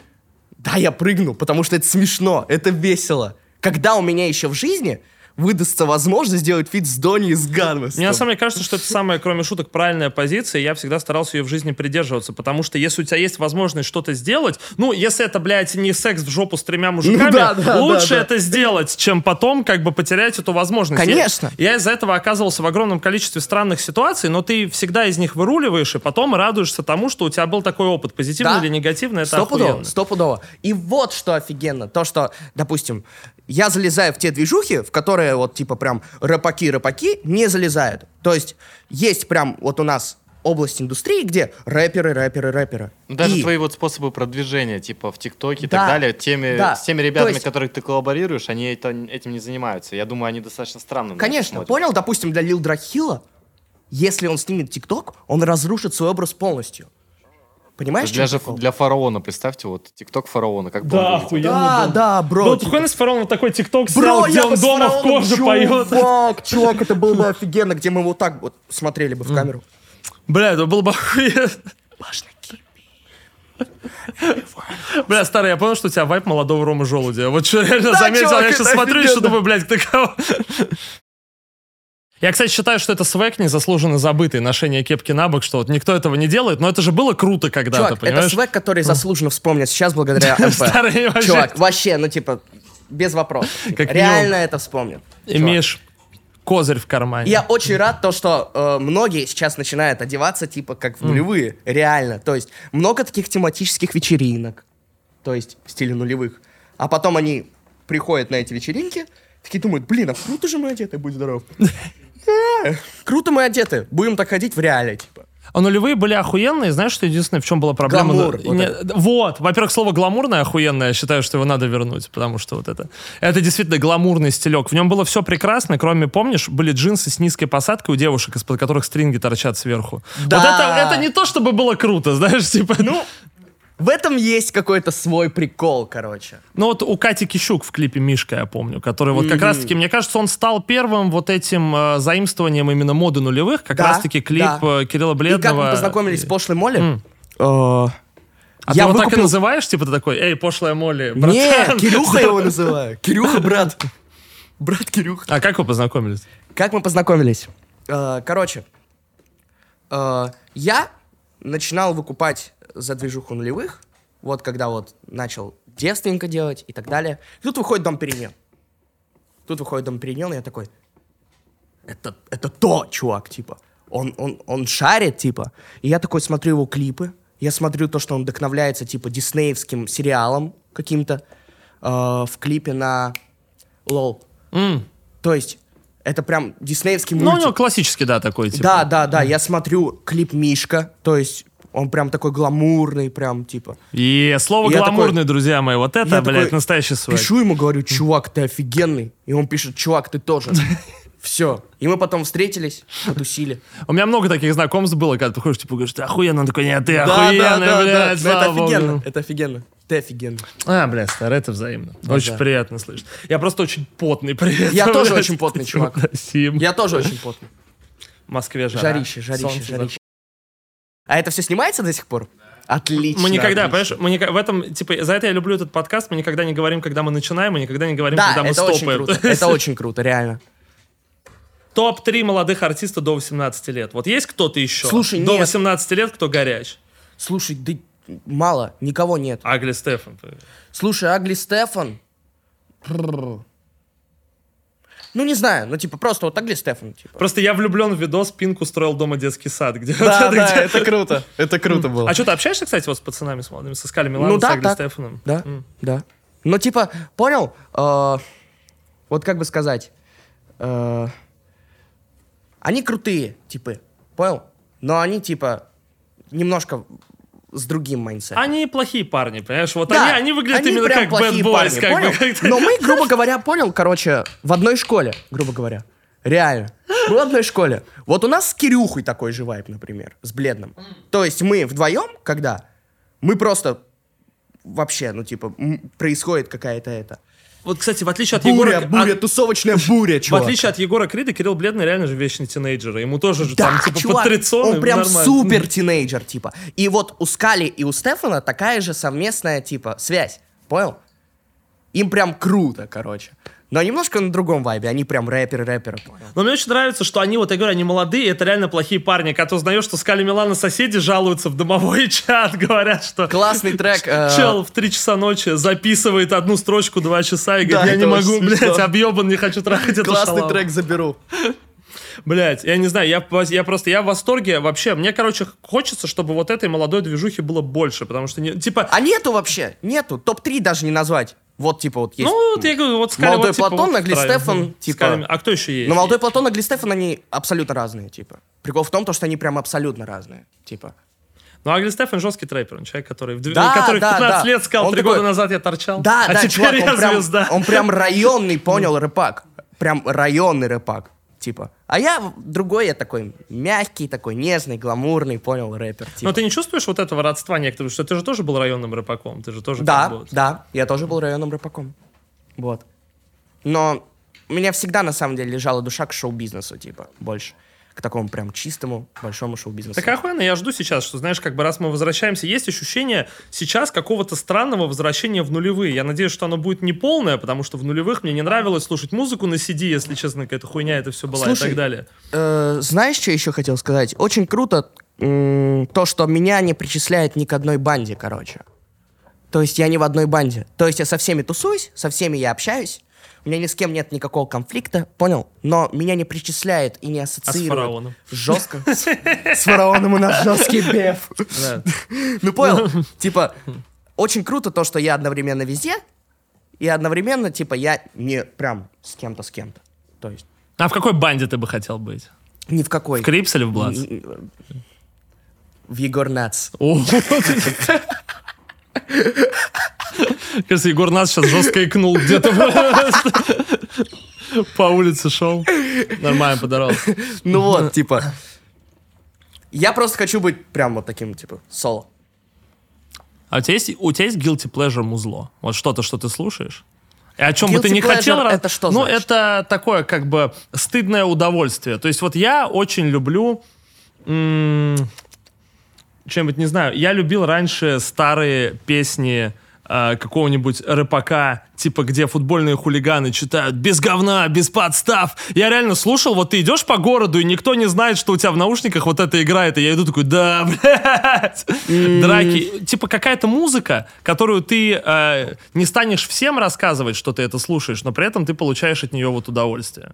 да, я прыгну, потому что это смешно, это весело. Когда у меня еще в жизни выдастся возможность сделать фит с Донни и с Ганвестом. Мне на самом деле кажется, что это самая, кроме шуток, правильная позиция. Я всегда старался ее в жизни придерживаться. Потому что если у тебя есть возможность что-то сделать, ну, если это, блядь, не секс в жопу с тремя мужиками, Ну да, да, лучше да, да. это сделать, чем потом как бы потерять эту возможность. Конечно. Я, я из-за этого оказывался в огромном количестве странных ситуаций, но ты всегда из них выруливаешь, и потом радуешься тому, что у тебя был такой опыт. Позитивный Да. или негативный, это Стопудово, охуенно. стопудово. И вот что офигенно. То, что, допустим, я залезаю в те движухи, в которые вот типа прям рэпаки-рэпаки не залезают. То есть есть прям вот у нас область индустрии, где рэперы, рэперы, рэперы. Ну, Даже И- твои вот способы продвижения, типа в ТикТоке и Да, так далее, теми, да. с теми То ребятами, есть- которых ты коллаборируешь, они это- этим не занимаются. Я думаю, они достаточно странно Конечно, понял, допустим, для Лил Драхила если он снимет ТикТок, он разрушит свой образ полностью. Понимаешь, Для, что же, для фараона, представьте, вот ТикТок фараона, как Да, охуенно. Да, было. да, бро. Ну, вот прикольно с Фараоном такой тикток Бро, снял, где он дома в коже поет. Чувак, чувак, это было бы офигенно, где мы вот так вот смотрели бы в камеру. Бля, это было бы охуенно. Бля, старый, я понял, что у тебя вайп молодого Ромы Желудя. Вот что реально Да, заметил, чувак, я сейчас смотрю и что думаю, блядь, ты кого? Я, кстати, считаю, что это свек незаслуженно забытый, ношение кепки на бок, что вот никто этого не делает, но это же было круто когда-то, Чувак, это понимаешь? свек, который заслуженно вспомнят сейчас благодаря МП. Чувак, вообще, ну типа, без вопросов. Реально это вспомнят. Имеешь козырь в кармане. Я очень рад то, что э, многие сейчас начинают одеваться типа как в нулевые, реально. То есть много таких тематических вечеринок, то есть в стиле нулевых. А потом они приходят на эти вечеринки, такие думают, блин, а круто же мы одеты, будь здоров. Э, Круто мы одеты, будем так ходить в реале, типа. А нулевые были охуенные, знаешь, что единственное, в чем была проблема? Гламур, вот не- вот, во-первых, слово гламурное охуенное, я считаю, что его надо вернуть, потому что вот это... Это действительно гламурный стилек. В нем было все прекрасно, кроме, помнишь, были джинсы с низкой посадкой у девушек, из-под которых стринги торчат сверху. Да. Вот это, это не то, чтобы было круто, знаешь, типа... Ну, В этом есть какой-то свой прикол, короче. ну вот у Кати Кищук в клипе «Мишка», я помню, который вот как раз-таки, мне кажется, он стал первым вот этим э, заимствованием именно моды нулевых, как Да, раз-таки клип да. э, Кирилла И как Бледного. мы познакомились с пошлой Молли? М. э, А Я ты его так и называешь? Типа ты такой, эй, пошлая Молли, братан». Кирюха его называю. Кирюха, брат. Брат Кирюха. А как вы познакомились? Как мы познакомились? Э, Короче, я начинал выкупать за движуху нулевых, вот когда вот начал девственника делать и так далее. И тут выходит Дом Перемен. Тут выходит Дом Перемен, и я такой, это, это то, чувак, типа. Он, он, он шарит, типа. И я такой смотрю его клипы, я смотрю то, что он вдохновляется, типа, диснеевским сериалом каким-то э, в клипе на Лол. М. То есть, это прям диснеевский Ну, у мультик. него классический, да, такой, типа. Да, да, да, я смотрю клип Мишка, то есть он прям такой гламурный, прям типа. И слово Я гламурный, друзья мои, вот это, блядь, такой настоящий свой. Пишу ему, говорю, чувак, ты офигенный. И он пишет, чувак, ты тоже. Все. И мы потом встретились, потусили. У меня много таких знакомств было, когда ты ходишь, типа, говоришь, ты охуенно, он такой, нет, ты охуенный, блядь, Это слава богу». офигенно, это офигенно. Ты офигенный. А, блядь, старый, это взаимно. Очень да. приятно слышать. Я просто очень потный при этом. Я тоже очень потный чувак. Я тоже очень потный. В Москве жара. Жарище, жарище, Солнце жарище. А это все снимается до сих пор? Отлично. Мы никогда, отлично. понимаешь, мы ника- в этом, типа, за это я люблю этот подкаст, мы никогда не говорим, когда мы начинаем, мы никогда не говорим, Да, когда мы это очень стопаем. круто. Это очень круто, реально. Топ-3 молодых артиста до 18 лет. Вот есть кто-то еще? Слушай, До нет. 18 лет кто горяч? Слушай, да мало, никого нет. Агли Стефан. Слушай, Агли Стефан. Ну, не знаю, ну, типа, просто вот Агли Стефан, типа. Просто я влюблен в видос, Пинку строил дома детский сад. Где вот Да, это, да, где- это круто. Это круто было. А что, ты общаешься, кстати, вот с пацанами, с молодыми, со Скали Миланом, Ну с да, Агли так. Стефаном? Да, М. да. Ну, типа, понял? Э, Вот как бы сказать. э, Они крутые, типа, понял? Но они, типа, немножко с другим майнсетом. Они плохие парни, понимаешь? Вот Да, они, они выглядят они именно как Bad Boys. парни, как понял? бы. Но мы, грубо говоря, понял, короче, в одной школе, грубо говоря. Реально. Мы в одной школе. Вот у нас с Кирюхой такой же вайп, например, с Бледным. То есть мы вдвоем, когда мы просто вообще, ну, типа, происходит какая-то это. Вот, кстати, в отличие от Буря, Егора... буря, от- тусовочная буря, В чувак. отличие от Егора Крида, Кирилл Бледный реально же вечный тинейджер. Ему тоже же Да, там, типа, чувак, под 30 он прям нормально. супер тинейджер, типа. И вот у Скали и у Стефана такая же совместная, типа, связь. Понял? Им прям круто, короче. Но немножко на другом вайбе. Они прям рэперы-рэперы? Но мне очень нравится, что они, вот я говорю, они молодые, это реально плохие парни. Когда ты узнаешь, что Скали Милана соседи жалуются в домовой чат, говорят, что Классный трек. э, чел в 3 часа ночи записывает одну строчку 2 часа и говорит, я это не могу, блядь, объебан, не хочу трахать эту Классный шалаву». трек заберу. Блять, я не знаю, я, я просто, я в восторге вообще. Мне, короче, хочется, чтобы вот этой молодой движухи было больше, потому что, не, типа, А нету вообще, нету. Топ-3 даже не назвать. Вот, типа, вот есть. ну, вот я говорю, вот Скали, Молодой вот, типа, Платон, вот Агли втроем. Стефан, Мгм. типа- Скали- А кто еще есть? Но молодой Платон и Агли Стефан, они абсолютно разные, типа. Прикол в том, то, что они прям абсолютно разные, типа. Ну, Агли Стефан жесткий трэпер, он человек, который в, Да, который да, 15 да. лет сказал, три такой- года назад я торчал, Да, а да, теперь чувак, я он прям, звезда. он прям районный, понял, рэпак. Прям районный рэпак. Типа. А я другой, я такой мягкий, такой нежный, гламурный, понял, рэпер. Типа. Но ты не чувствуешь вот этого родства некоторого, что ты же тоже был районным рэпаком, ты же тоже Да, как бы- да, я тоже был районным рэпаком. Вот. Но у меня всегда, на самом деле, лежала душа к шоу-бизнесу, типа, больше. К такому прям чистому, большому шоу-бизнесу. Так охуенно, я жду сейчас, что, знаешь, как бы раз мы возвращаемся, есть ощущение сейчас какого-то странного возвращения в нулевые. Я надеюсь, что оно будет не полное, потому что в нулевых мне не нравилось слушать музыку на CD, если честно, какая-то хуйня это все была и Слушай, так далее. Э, знаешь, что еще хотел сказать? Очень круто то, что меня не причисляет ни к одной банде, короче. То есть я не в одной банде. То есть я со всеми тусуюсь, со всеми я общаюсь, у меня ни с кем нет никакого конфликта, понял? Но меня не причисляет и не ассоциирует. фараоном? Жестко. С с фараоном у нас жесткий беф. Ну понял? Типа, очень круто то, что я одновременно везде, и одновременно, типа, я не прям с кем-то, с кем-то. То есть, А в какой банде ты бы хотел быть? ни в какой. В Крипс или в Бладс? В Егор Нац. Кажется, Егор нас сейчас жестко икнул где-то. По улице шел. Нормально подорвался. Ну вот, типа. Я просто хочу быть прям вот таким, типа, соло. А у тебя есть, у тебя есть guilty pleasure музло? Вот что-то, что ты слушаешь? И о чем бы ты Guilty не хотел... раз- это что Ну, значит? это такое, как бы, стыдное удовольствие. То есть вот я очень люблю... м, Чем-нибудь, не знаю, я любил раньше старые песни э, какого-нибудь рэпака, типа, где футбольные хулиганы читают «без говна, без подстав». Я реально слушал, вот ты идешь по городу, и никто не знает, что у тебя в наушниках вот это играет, и я иду такой «да, блядь». Драки. Типа какая-то музыка, которую ты э, не станешь всем рассказывать, что ты это слушаешь, но при этом ты получаешь от нее вот удовольствие.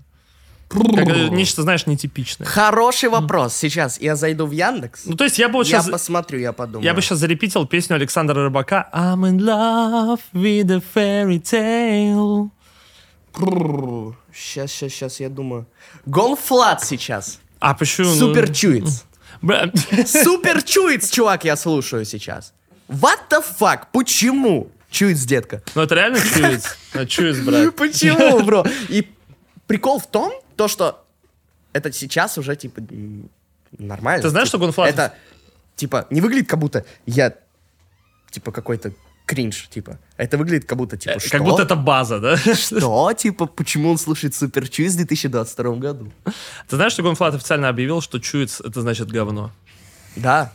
Как, э, нечто, знаешь, нетипичное. Хороший вопрос. Сейчас я зайду в Яндекс. Ну, то есть я бы вот Я сейчас... посмотрю, я подумаю. Я бы сейчас зарепитил песню Александра Рыбака I'm in love with a fairy tale. Сейчас, сейчас, сейчас, я думаю. GONE.Fludd сейчас. А почему? ну, Супер Чуитс. Супер Чуитс, чувак, я слушаю сейчас. What the fuck? Почему? Чуитс, детка. Ну это реально Чуитс. Ну, Чуитс, брат. Почему, бро? И прикол в том, то, что это сейчас уже, типа, нормально. Ты знаешь, Типа, что GONE.Fludd- Это, типа, не выглядит, как будто я, типа, какой-то кринж, типа. Это выглядит, как будто, типа, что? Э, Как будто это база, да? Что? Типа, почему он слушает Суперчуитс в 2022 году? Ты знаешь, что GONE.Fludd официально объявил, что чуитс это значит говно? Да.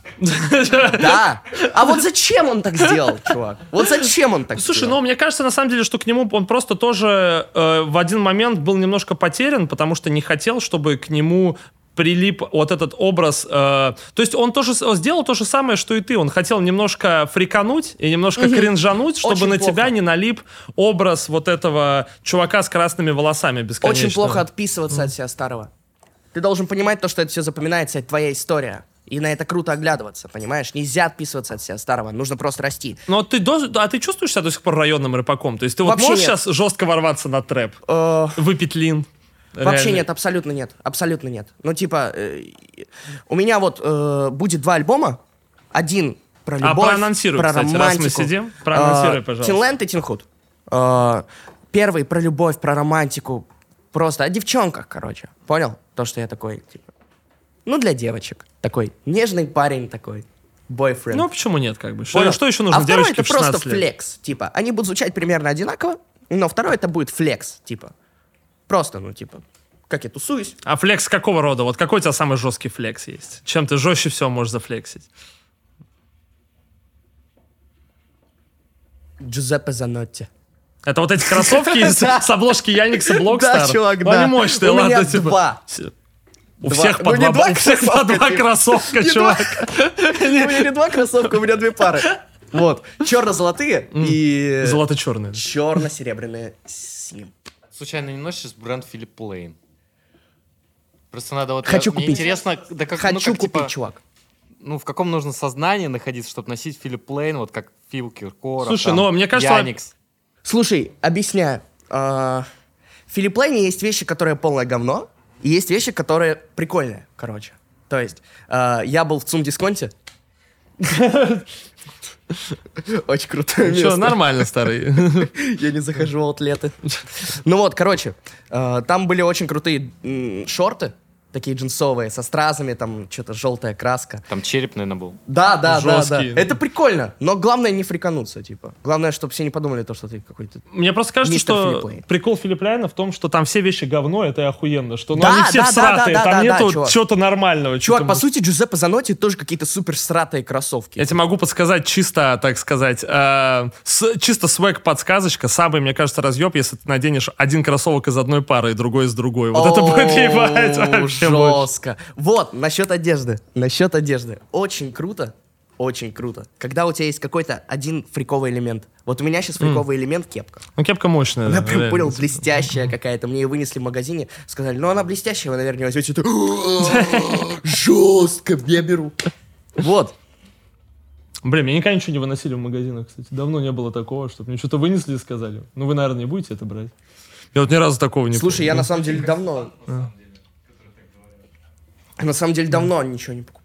Да. А вот зачем он так сделал, чувак? Вот зачем он так Слушай, сделал? ну мне кажется, на самом деле, что к нему он просто тоже э, в один момент был немножко потерян, потому что не хотел, чтобы к нему прилип вот этот образ. э, то есть он тоже с- сделал то же самое, что и ты. Он хотел немножко фрикануть и немножко кринжануть, чтобы Очень на плохо. тебя не налип образ вот этого чувака с красными волосами бесконечно. Очень плохо отписываться от себя старого. Ты должен понимать то, что это все запоминается, это твоя история. И на это круто оглядываться, понимаешь? Нельзя отписываться от себя старого, нужно просто расти. Но ты, до- а ты чувствуешь себя до сих пор районным рэпаком? То есть ты вот Вообще можешь нет. сейчас жестко ворваться на трэп? Э, Выпить лин? Вообще Реально. нет, абсолютно нет. Абсолютно нет. Ну, типа, э, у меня вот э, будет два альбома. Один про А любовь, проанонсируй, про кстати, раз мы романтику. сидим, проанонсируй, Э, пожалуйста. Тинленд и Тинхуд. Э, Первый про любовь, про романтику. Просто о девчонках, короче. Понял? То, что я такой, типа... Ну, для девочек. Такой нежный парень такой. Бойфренд. Ну, почему нет, как бы? Что, Понял? что еще нужно а девочке это в 16 просто лет? флекс, типа. Они будут звучать примерно одинаково, но второй это будет флекс, типа. Просто, ну, типа, как я тусуюсь. А флекс какого рода? Вот какой у тебя самый жесткий флекс есть? Чем ты жестче всего можешь зафлексить? Giuseppe Zanotti. Это вот эти кроссовки с обложки Яникса Block Star? Да, чувак, да. Они мощные, У меня ладно, типа. два. С- У Два. всех по Ну, не два, два у всех по кроссовка, два типа. кроссовка, чувак. У меня не два кроссовка, у меня две пары. Вот. Черно-золотые и Золото-черные. черно-серебряные с ним. Случайно не носишь бренд Филипп Лейн? Просто надо вот... Хочу купить. интересно, да как, Хочу ну, купить, типа, чувак. ну, в каком нужно сознании находиться, чтобы носить Филипп Лейн, вот как Фил Киркоров, Слушай, там, ну, мне кажется, Яникс. Слушай, объясняю. А, В Филипп Лейне есть вещи, которые полное говно, и есть вещи, которые прикольные, короче. То есть, а, я был в ЦУМ-дисконте, Очень крутое Что, место. нормально, старый. Я не захожу в атлеты. Ну вот, короче, э, там были очень крутые шорты, такие джинсовые, со стразами, там что-то желтая краска. Там череп, наверное, был. Да, да, да, да. Жесткие. Это прикольно, но главное не фрикануться, типа. Главное, чтобы все не подумали то, что ты какой-то... Мне просто кажется, Мистер что Филипп. прикол Филипп Ляйна в том, что там все вещи говно, это и охуенно. Что ну, Да, они все да, да, всратые, да, да, там да, нету чувак. чего-то нормального. Чувак, чё-то по сути, Джузеппе Занотти тоже какие-то супер сратые кроссовки. Я тебе могу подсказать чисто, так сказать, э, с- чисто свек подсказочка. Самый, мне кажется, разъеб, если ты наденешь один кроссовок из одной пары и другой из другой. Вот это будет ебать. Жестко. Вот, насчет одежды. Насчет одежды. Очень круто. Очень круто. Когда у тебя есть какой-то один фриковый элемент. Вот у меня сейчас фриковый элемент кепка. Ну, кепка мощная. Она да, прям, реально. понял, блестящая какая-то. Мне ее вынесли в магазине. Сказали, ну она блестящая, вы, наверное, возьмете. Жестко, я беру. Вот. Блин, мне никогда ничего не выносили в магазинах, кстати. Давно не было такого, чтобы мне что-то вынесли и сказали. Ну, вы, наверное, не будете это брать. Я вот ни разу такого не Слушай, я помню. на самом деле давно... На самом деле давно ничего не покупал.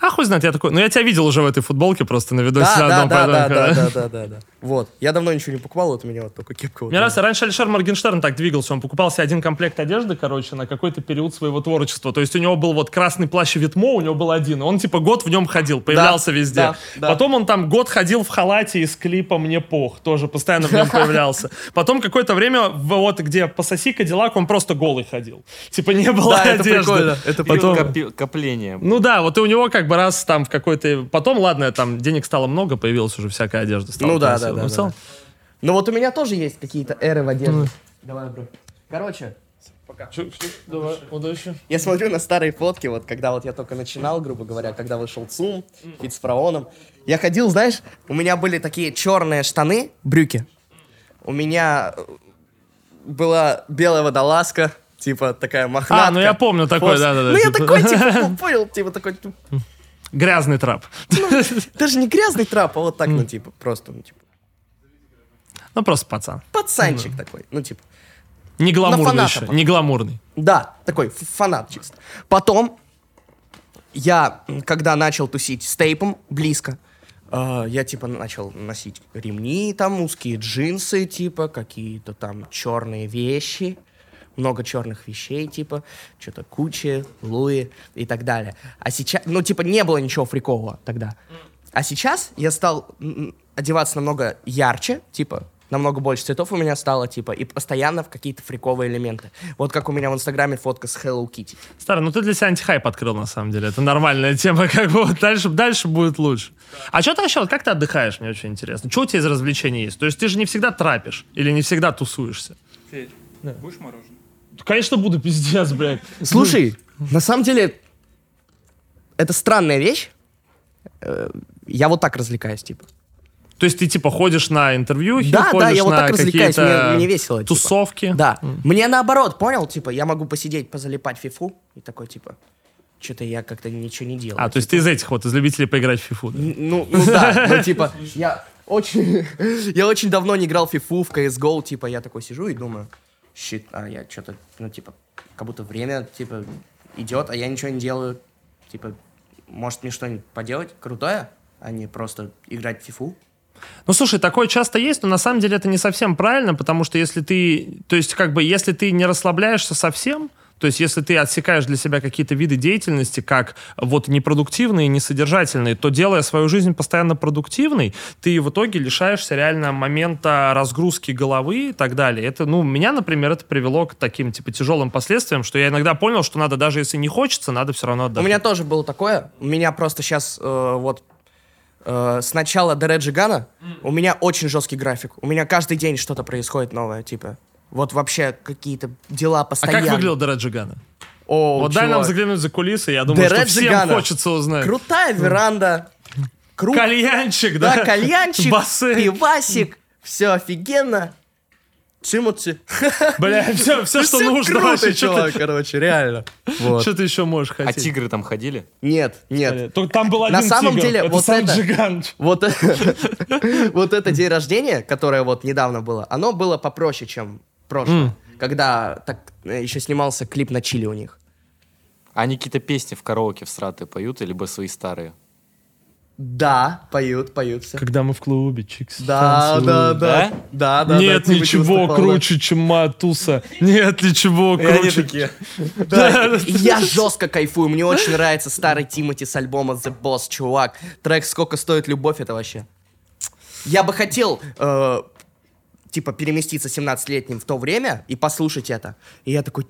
А хуй знает, я такой... Ну, я тебя видел уже в этой футболке просто на видосе Да, да, да, да, да, да, да, да. Вот. Я давно ничего не покупал, вот у меня вот только кепка. вот Мне эта. нравится, раньше Алишер Моргенштерн так двигался, он покупал себе один комплект одежды, короче, на какой-то период своего творчества. То есть у него был вот красный плащ и Витмо, у него был один, он типа год в нем ходил, появлялся везде. да, да. Потом он там год ходил в халате из клипа «Мне пох», тоже постоянно в нем появлялся. Потом какое-то время, вот где «Пососи Кадиллак», он просто голый ходил. Типа не было Да, это одежды. прикольно, это Потом- Копи- Копление. Ну да, вот и у него как бы раз там в какой-то... Потом, ладно, там денег стало много, появилась уже всякая одежда. стало Ну да, да, да, в да, целом- Ну вот у меня тоже есть какие-то эры в одежде. Давай, бро. Короче, Чё- чё- Давай, удачи. я смотрю на старые фотки, вот когда вот я только начинал, грубо говоря, когда вышел ЦУМ, feat с фараоном. Я ходил, знаешь, у меня были такие черные штаны, брюки. У меня э, была белая водолазка, типа такая мохнатка. А, ну я помню такой, да-да-да. Ну я типа- такой, типа, ну, понял, типа такой, ну, Грязный трап. даже не грязный трап, а вот так, ну типа, просто, ну типа, Ну, просто пацан. пацанчик такой, ну типа. Не гламурный еще, похож. не гламурный. Да, такой фанат чисто. Потом я, когда начал тусить с тейпом близко, э, я типа начал носить ремни, там узкие джинсы, типа какие-то там черные вещи, много черных вещей, типа что-то Кучи, Луи и так далее. А сейчас, ну типа не было ничего фрикового тогда. А сейчас я стал одеваться намного ярче, типа намного больше цветов у меня стало, типа, и постоянно в какие-то фриковые элементы. Вот как у меня в Инстаграме фотка с Hello Kitty. Старый, ну ты для себя антихайп открыл, на самом деле. Это нормальная тема, как бы вот дальше, дальше будет лучше. А что ты вообще, вот как ты отдыхаешь, мне очень интересно. Что у тебя из развлечений есть? То есть ты же не всегда трапишь или не всегда тусуешься? Федь, будешь мороженое? Конечно, буду, пиздец, блядь. Слушай, на самом деле, это странная вещь. Э, Я вот так развлекаюсь, типа. То есть ты типа ходишь на интервью, Да, ходишь да, я вот на так развлекаюсь, мне- мне весело, типа. Тусовки. Да. Мне наоборот, понял? Типа, я могу посидеть, позалипать в фифу и такой, типа, что-то я как-то ничего не делаю. А, то есть ты из этих вот, из любителей поиграть в фифу. да? Ну, ну да, ну типа, я очень, я очень давно не играл в фифу, в CSGO, типа, я такой сижу и думаю, щит, а я что-то, ну, типа, как будто время, типа, идет, а я ничего не делаю, типа, может мне что-нибудь поделать крутое, а не просто играть в фифу. Ну, слушай, такое часто есть, но на самом деле это не совсем правильно, потому что если ты, то есть как бы, если ты не расслабляешься совсем, то есть если ты отсекаешь для себя какие-то виды деятельности, как вот непродуктивные, несодержательные, то делая свою жизнь постоянно продуктивной, ты в итоге лишаешься реально момента разгрузки головы и так далее. Это, ну, меня, например, это привело к таким, типа, тяжелым последствиям, что я иногда понял, что надо, даже если не хочется, надо все равно У отдохнуть. меня тоже было такое, у меня просто сейчас, вот, э, с начала Дереджи Гана у меня очень жесткий график, у меня каждый день что-то происходит новое, типа, вот вообще какие-то дела А постоянно. как выглядел Дереджи Гана? О, Вот дай нам чувак. заглянуть за кулисы, я думаю, что Дереджи всем Гана. хочется узнать. Крутая веранда. Кру... Кальянчик, да? Да, кальянчик, Бассейн. пивасик, все офигенно. Чимути. Бля, все, все, что нужно круто, вообще. Что чувак, короче, реально. Вот. ты еще можешь А хотеть? тигры там ходили? Нет, нет. Только там был один На самом тигр. деле, это вот сам это- вот это день рождения, которое вот недавно было, оно было попроще, чем прошлое. Когда так э, еще снимался клип на чили у них. А они какие-то песни в караоке в сраты поют, либо свои старые? Да, поют, поют все. Когда мы в клубе, чикс. Да, да, да. Да, да. Нет да, Тимати ничего выступал, да. круче, чем Матуса. Нет ничего круче. я жестко кайфую. Мне очень нравится старый Тимати с альбома The Boss, чувак. Трек «Сколько стоит любовь» это вообще. Я бы хотел, э, типа, переместиться 17-летним в то время и послушать это. И я такой,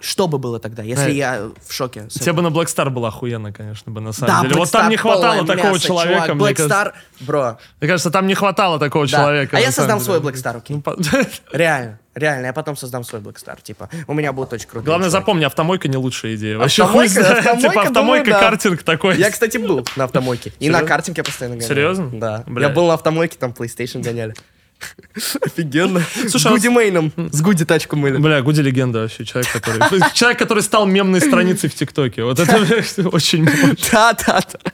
что бы было тогда, если Да. я в шоке? Тебе бы на Black Star было охуенно, конечно, бы, на самом Да, деле. Black Вот там Star не хватало такого мясо, человека, чувак. мне Black кажется. Star, бро, Мне кажется, там не хватало такого да. человека. А на я создам деле. свой Black Star, окей? Ну, по- Реально, реально, я потом создам свой Black Star, типа. У меня будет очень круто. Главное, запомни, автомойка не лучшая идея. Вообще Автомойка, хуй автомойка, Типа автомойка, думаю, да. картинг такой. Я, кстати, был на автомойке. И на Серьезно? картинге постоянно гонял. Серьезно? Да. Бля. Я был на автомойке, там PlayStation гоняли. Офигенно. Слушай, с а Гуди Мейном. С Гуди тачку мыли. Бля, Гуди легенда вообще. Человек, который... Человек, который стал мемной страницей в ТикТоке. Вот это очень... Да, да, да.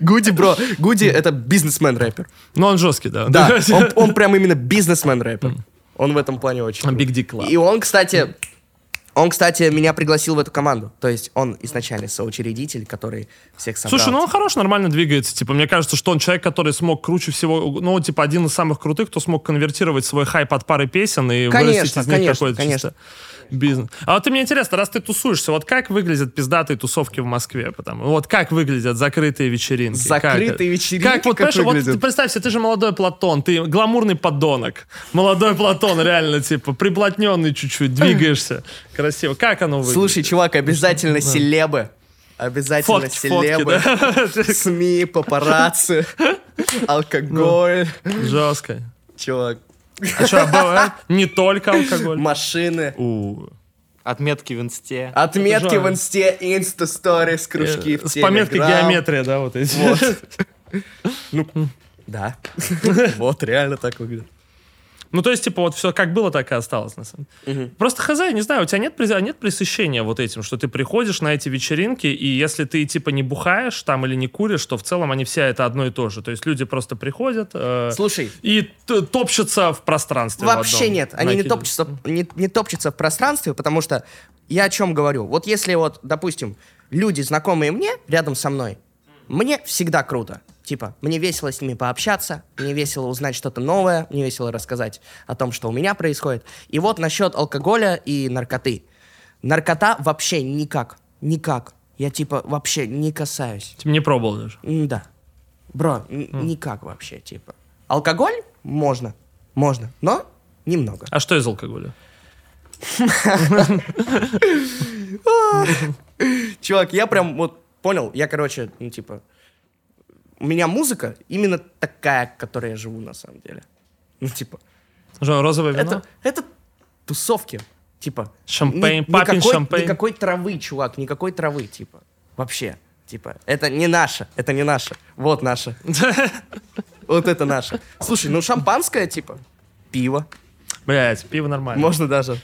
Гуди, бро. Гуди — это бизнесмен-рэпер. Ну, он жесткий, да. Да, он, он прям именно бизнесмен-рэпер. Он в этом плане очень Dick Club. И он, кстати, он, кстати, меня пригласил в эту команду. То есть он изначально соучредитель, который всех собрал. Слушай, ну он хорош, нормально двигается. Типа, мне кажется, что он человек, который смог круче всего, ну, типа, один из самых крутых, кто смог конвертировать свой хайп от пары песен и Конечно, вырастить из них конечно, какой-то конечно. чисто бизнес. А вот мне интересно, раз ты тусуешься, вот как выглядят пиздатые тусовки в Москве? Потому, вот как выглядят закрытые вечеринки? Закрытые Как- вечеринки Как, вот, как вот ты представь себе, ты же молодой Платон, ты гламурный подонок. Молодой Платон, реально, типа, приплотненный чуть-чуть, двигаешься красиво. Как оно выглядит? Слушай, чувак, обязательно селебы. Обязательно Фотки, фотки, селебы. да? СМИ, папарацци, алкоголь. Жестко. Чувак, А что, бывает? Не только алкоголь. машины. У. Отметки в инсте. Отметки в инсте, инста-сторис, кружки в С пометкой Телеграм. геометрия, да, вот эти. Вот. Да. Вот, реально так выглядит. Ну, то есть, типа, вот все как было, так и осталось, на самом деле. Просто хз, не знаю, у тебя нет, прис- нет пресыщения вот этим, что ты приходишь на эти вечеринки, и если ты, типа, не бухаешь там или не куришь, то в целом они все это одно и то же. То есть люди просто приходят э, Слушай, и топчутся в пространстве. в Вообще одном. нет, они не топчутся, не, не топчутся в пространстве, потому что я о чем говорю. Вот если вот, допустим, люди, знакомые мне, рядом со мной, мне всегда круто. Типа, мне весело с ними пообщаться, мне весело узнать что-то новое, мне весело рассказать о том, что у меня происходит. И вот насчет алкоголя и наркоты. Наркота вообще никак, никак. Я типа вообще не касаюсь. Типа, не пробовал даже. Да. Бро, н- никак вообще, типа. Алкоголь можно, можно, но немного. А что из алкоголя? Чувак, я прям вот понял, я, короче, ну, типа, у меня музыка именно такая, которой я живу, на самом деле. Ну, типа, Что, розовое вино? это, это тусовки, типа. Шампейн, ни- папин никакой, шампейн. Никакой травы, чувак, никакой травы, типа, вообще. Типа, это не наше, это не наше. Вот наше. Вот это наше. Слушай, ну шампанское, типа, пиво. Блять, пиво нормально. Можно даже.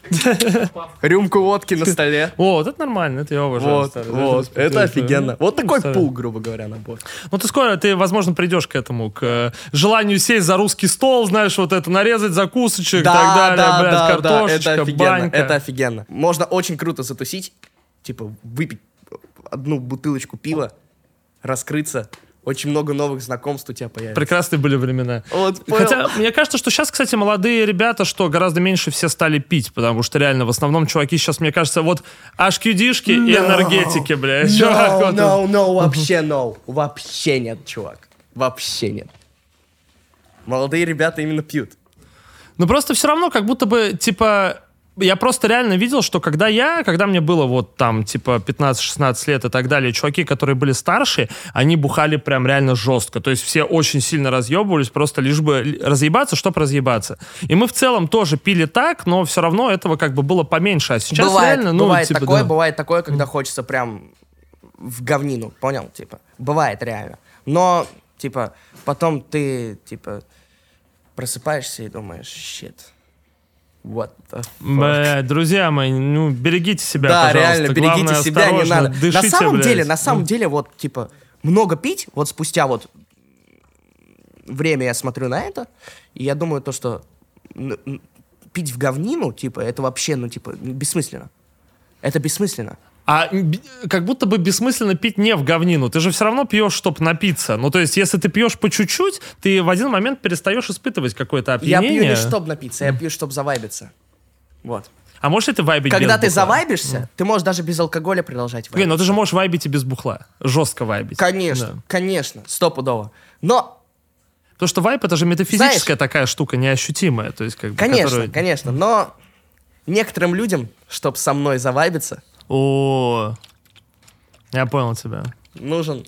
Рюмку водки на столе. О, вот это нормально, это я уважаю. Вот, вот, это офигенно. Вот такой пул, грубо говоря, набор. Ну, ты скоро, ты, возможно, придешь к этому, к э, желанию сесть за русский стол, знаешь, вот это, нарезать закусочек и так далее, блядь, картошечка, банька. это офигенно. Можно очень круто затусить, типа выпить одну бутылочку пива, раскрыться, очень много новых знакомств у тебя появится. Прекрасные были времена. Вот, понял? Хотя, мне кажется, что сейчас, кстати, молодые ребята, что гораздо меньше все стали пить, потому что реально, в основном, чуваки сейчас, мне кажется, вот HQD-шки и No. энергетики, блядь. чувак, No, вот no, no, вообще no. Вообще нет, чувак. Вообще нет. Молодые ребята именно пьют. Ну просто все равно, как будто бы, типа, я просто реально видел, что когда я, когда мне было вот там, типа, 15-16 лет и так далее, чуваки, которые были старше, они бухали прям реально жестко. То есть все очень сильно разъебывались, просто лишь бы разъебаться, чтобы разъебаться. И мы в целом тоже пили так, но все равно этого как бы было поменьше. А сейчас бывает, реально, ну, бывает типа, такое, да. бывает такое, когда хочется прям в говнину, понял, типа, бывает реально. Но, типа, потом ты, типа, просыпаешься и думаешь, щит, what the fuck. Блядь, друзья мои, ну, берегите себя, Да, пожалуйста. реально, берегите Главное, себя, не надо. Дышите, на самом блядь. деле, на самом деле, вот, типа, много пить, вот спустя вот время я смотрю на это, и я думаю то, что пить в говнину, типа, это вообще, ну, типа, бессмысленно. Это бессмысленно. А как будто бы бессмысленно пить не в говнину. Ты же все равно пьешь, чтобы напиться. Ну, то есть, если ты пьешь по чуть-чуть, ты в один момент перестаешь испытывать какое-то Я опьянение. пью не чтобы напиться, я пью, чтобы завайбиться. Вот. А можешь ли ты вайбить Когда без ты бухла? завайбишься, ты можешь даже без алкоголя продолжать Блин, вайбить. ну ты же можешь вайбить и без бухла. Жестко вайбить. Конечно, Да. конечно, стопудово. Но, Потому что вайп это же метафизическая такая штука, неощутимая. То есть, как бы, конечно, которую- конечно, но некоторым людям, чтобы со мной завайбиться, О, я понял тебя. нужен...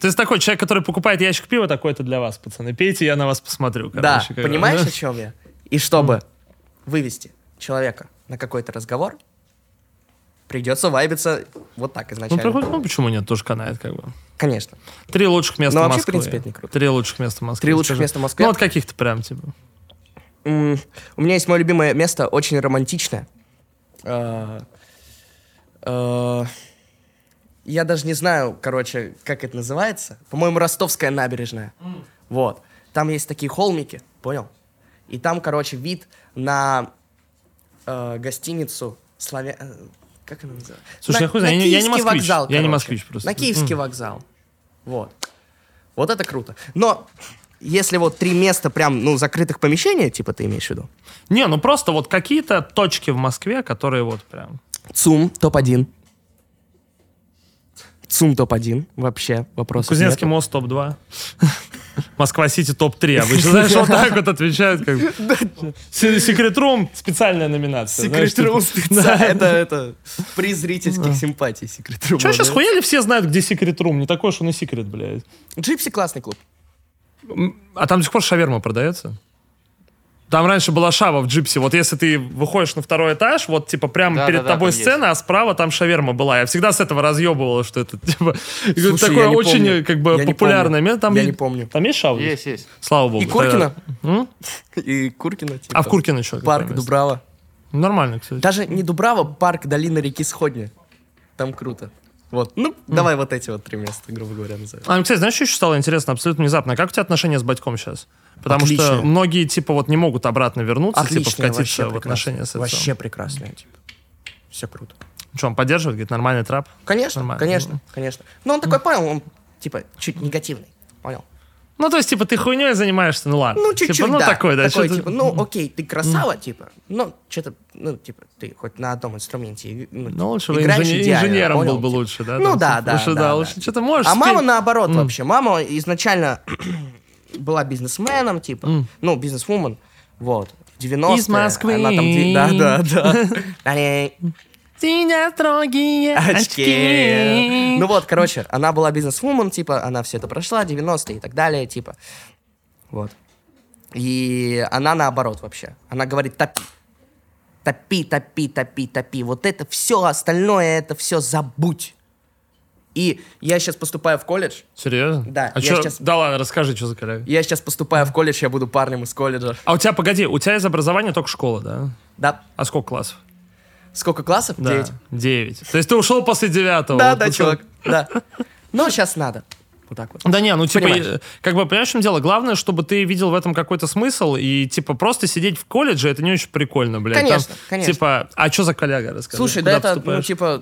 Ты такой человек, который покупает ящик пива, такой это для вас, пацаны. Пейте, я на вас посмотрю. Да, короче, бы. понимаешь, о чем я? И чтобы вывести человека на какой-то разговор, придется вайбиться вот так Ну, изначально. приходит- ну, почему нет, тоже канает, как бы. Конечно. Три лучших места Ну, вообще, в Москвы. принципе, это не круто. Три лучших места Москвы. Три лучших скажи. места Москвы? Ну, вот каких-то прям, типа. М, У меня есть мое любимое место, очень романтичное. Э, Я даже не знаю, короче, как это называется. По-моему, Ростовская набережная. Вот. Там есть такие холмики, понял? И там, короче, вид на э, гостиницу Славя... э, Как она называется? Слушай, На- я хуй знаю, на я не- я не москвич. вокзал, Я не москвич просто. На Киевский М. вокзал. Вот. Вот это круто. Но если вот три места прям, ну, закрытых помещения, типа ты имеешь в виду? Не, ну просто вот какие-то точки в Москве, которые вот прям... ЦУМ топ-1. ЦУМ топ-1. Вообще вопрос. Кузнецкий мост топ-2. Москва-Сити топ-3. Обычно, знаешь, вот так вот отвечают. Как... бы. Секрет Рум специальная номинация. знаешь, Секрет Рум типа. специально. Это, это при зрительских симпатий Secret Room. Че сейчас хуяли все знают, где Secret Room? Не такой уж он и секрет, блядь. Gypsy классный клуб. А там до сих пор шаверма продается? Там раньше была шава в джипсе. Вот если ты выходишь на второй этаж, вот типа прямо Да, перед да, тобой сцена, а справа там шаверма была. Я всегда с этого разъебывал, что это типа Слушай, такое очень помню. как бы Я популярное место. Там Я есть- не помню. Там есть шава? Есть, есть. Слава богу. И Куркина. И Куркина. типа. А в Куркино что? Парк Дубрава. Нормально, кстати. Даже не Дубрава, парк долины реки Сходня. Там круто. Вот. Ну, давай вот эти вот три места, грубо говоря, назовем. А, кстати, знаешь, что еще стало интересно? Абсолютно внезапно. Как у тебя отношения с батьком сейчас? Потому что Отличные. многие, типа, вот не могут обратно вернуться, типа, Отлично, вкатиться вообще в прекрасно. отношения с отцом. Вообще прекрасно, типа. Все круто. Что, он поддерживает? Говорит, нормальный трап? Конечно, Нормально. конечно, конечно. Но он такой понял, он типа чуть негативный. Понял? Ну, то есть, типа, ты хуйней занимаешься, ну ладно. Ну, чуть-чуть, Типа, ну, да. такой, да. Такой, типа, ну, окей, ты красава, типа, ну, что-то, ну, типа, ты хоть на одном инструменте, ну, Ну, лучше бы идеально, инженером понял? был бы Типа, лучше, да? Ну, там, да, типа, да, лучше, да, да, да. лучше что-то можешь А спеть. мама наоборот вообще. Мама изначально была бизнесменом, типа, ну, бизнесвумен, вот. В 90-е. Из Москвы. Она там... Да, да, да. Синя строгие очки. Ну вот, короче, она была бизнесвумен, типа, она все это прошла, 90-е и так далее, типа. Вот. И она наоборот вообще. Она говорит, топи. Топи, топи, топи, топи. Вот это все, остальное, это все забудь. И я сейчас поступаю в колледж. Серьезно? Да, А я чё- сейчас- Да ладно, расскажи, что за коллега. Я сейчас поступаю в колледж, я буду парнем из колледжа. А у тебя, погоди, у тебя из образования только школа, да? Да. А сколько классов? Сколько классов? Да, Девять. девять. То есть ты ушел после девятого? Да, вот да, чувак. Да. Но сейчас надо. Вот так вот. Да не, ну типа, Понимаешь. как бы, понимаешь, в чем дело? Главное, чтобы ты видел в этом какой-то смысл, и, типа, просто сидеть в колледже, это не очень прикольно, блядь. Конечно, Там, конечно. Типа, а что за коллега, расскажи? Слушай, да это, ну, поступаешь? типа,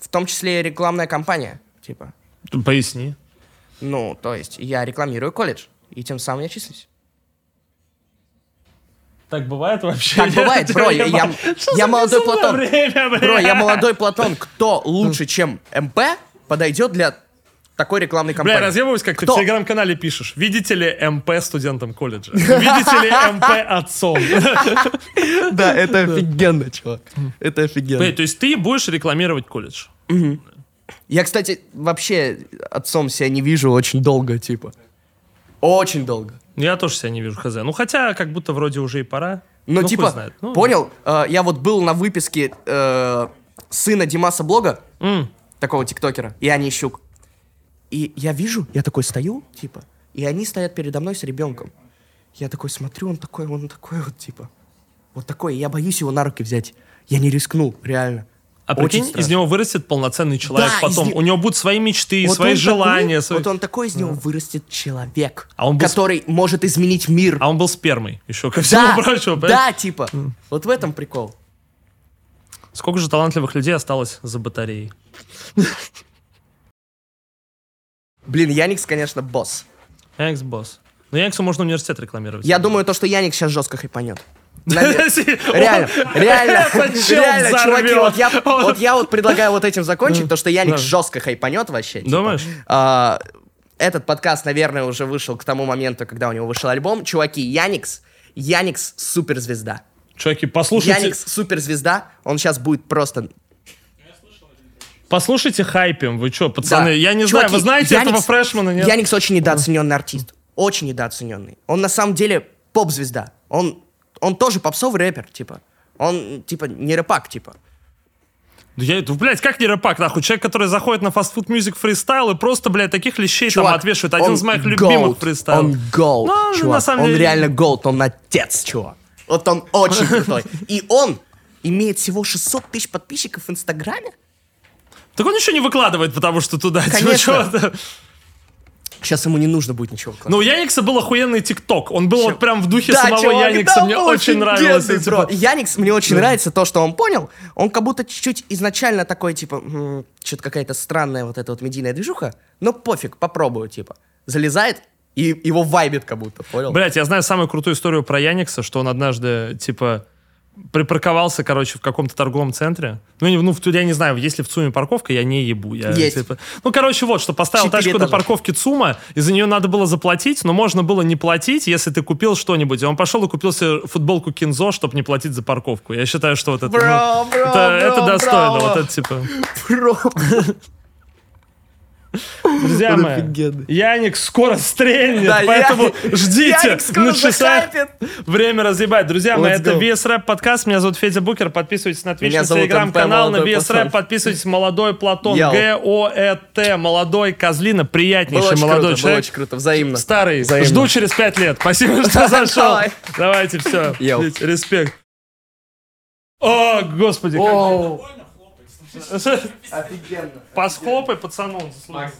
в том числе рекламная кампания. Типа, Поясни. ну, то есть я рекламирую колледж, и тем самым я числюсь. Так бывает вообще? Так бывает, бро, я, я- я молодой Платон. время? Бро, я молодой Платон. Кто лучше, чем МП, подойдет для такой рекламной Бля, кампании? разъебываюсь, как ты Кто? в телеграм-канале пишешь. Видите ли МП студентом колледжа? Видите ли МП отцом? Да, это офигенно, чувак. Это офигенно. То есть ты будешь рекламировать колледж? Я, кстати, вообще отцом себя не вижу очень долго, типа. Очень долго. Я тоже себя не вижу, хз. Ну, хотя, как будто вроде уже и пора. Ну, хуй типа, знает. Ну, понял? Э, я вот был на выписке э, сына Димаса Блога, м. такого тиктокера, и Ани Щук. И я вижу, я такой стою, типа, и они стоят передо мной с ребенком. Я такой смотрю, он такой, он такой вот, типа, вот такой, я боюсь его на руки взять. Я не рискнул, реально. А Очень прикинь, страшно. из него вырастет полноценный человек Да, из потом. не- У него будут свои мечты, Вот свои желания. такой- свои- Вот он такой из него вырастет человек, А он был который может изменить мир. А он был спермой еще ко всему да, прочему. понимаешь? да, типа. Вот в этом прикол. Сколько же талантливых людей осталось за батареей? Блин, Яникс, конечно, босс. Яникс босс. Но Яниксу можно университет рекламировать. Я думаю, то, что Яникс сейчас жестко хайпанет. Реально, Реально, реально, чуваки, вот я, вот я вот предлагаю вот этим закончить, то, что Яникс Да. жестко хайпанет вообще. типа. Думаешь? А, этот подкаст, наверное, уже вышел к тому моменту, когда у него вышел альбом. Чуваки, Яникс, Яникс суперзвезда. Чуваки, послушайте, Яникс суперзвезда, он сейчас будет просто... послушайте хайпим. Вы что, пацаны? Да. Я не Чуваки, знаю, вы знаете Яникс- этого фрешмана, нет? Яникс очень недооцененный артист. Очень недооцененный. Он на самом деле поп-звезда. Он, он тоже попсовый рэпер, типа. Он, типа, не рэпак, типа. Да я, ну, блядь, как не рэпак, нахуй? Человек, который заходит на фастфуд мюзик фристайл и просто, блядь, таких лещей там Чувак, отвешивает. Один он из моих любимых goat, фристайлов. Он голд, Ну, чувак. на самом он деле- реально голд, он отец, чувак. Вот он очень крутой. И он имеет всего 600 тысяч подписчиков в Инстаграме. Так он ничего не выкладывает, потому что туда... типа, Конечно. чё-то. Сейчас ему не нужно будет ничего выкладывать. Но у Яникса был охуенный ТикТок. Он был вот прям в духе Да, самого чувак, Яникса. да, Мне очень нравилось. бро. типа, Яникс, мне очень нравится то, что он понял. Он как будто чуть-чуть изначально такой, типа, что-то какая-то странная вот эта вот медийная движуха. Но пофиг, попробую, типа. Залезает и его вайбит как будто, понял? Блять, я знаю самую крутую историю про Яникса, что он однажды, типа, припарковался, короче, в каком-то торговом центре. Ну, не- ну, в, я не знаю, есть ли в ЦУМе парковка, я не ебу. Я, Есть. типа- ну, короче, вот, что поставил тачку до этажа. парковки ЦУМа, и за нее надо было заплатить, но можно было не платить, если ты купил что-нибудь. И он пошел и купил себе футболку Кинзо, чтобы не платить за парковку. Я считаю, что вот это... Бро, ну, бро, это, бро, это достойно. браво. Вот это, типа... Бро. Друзья Он мои, офигенный. Яникс скоро стрельнет, Да, поэтому Я- ждите Яник скоро на часах. Время разъебать. Друзья мои, Let's это go. VS Rap подкаст. Меня зовут Федя Букер. Подписывайтесь на Twitch, на телеграм-канал, на молодой VS Rap. Платон. Подписывайтесь. Молодой Платон. Г-О-Э-Т. Молодой Козлина. Приятнейший молодой круто, было человек. очень круто, взаимно. Старый. Взаимно. Жду через пять лет. Спасибо, что зашел. Давай. Давайте, все. Респект. О, господи. как- офигенно. Пас хлопай, пацану. заслужил.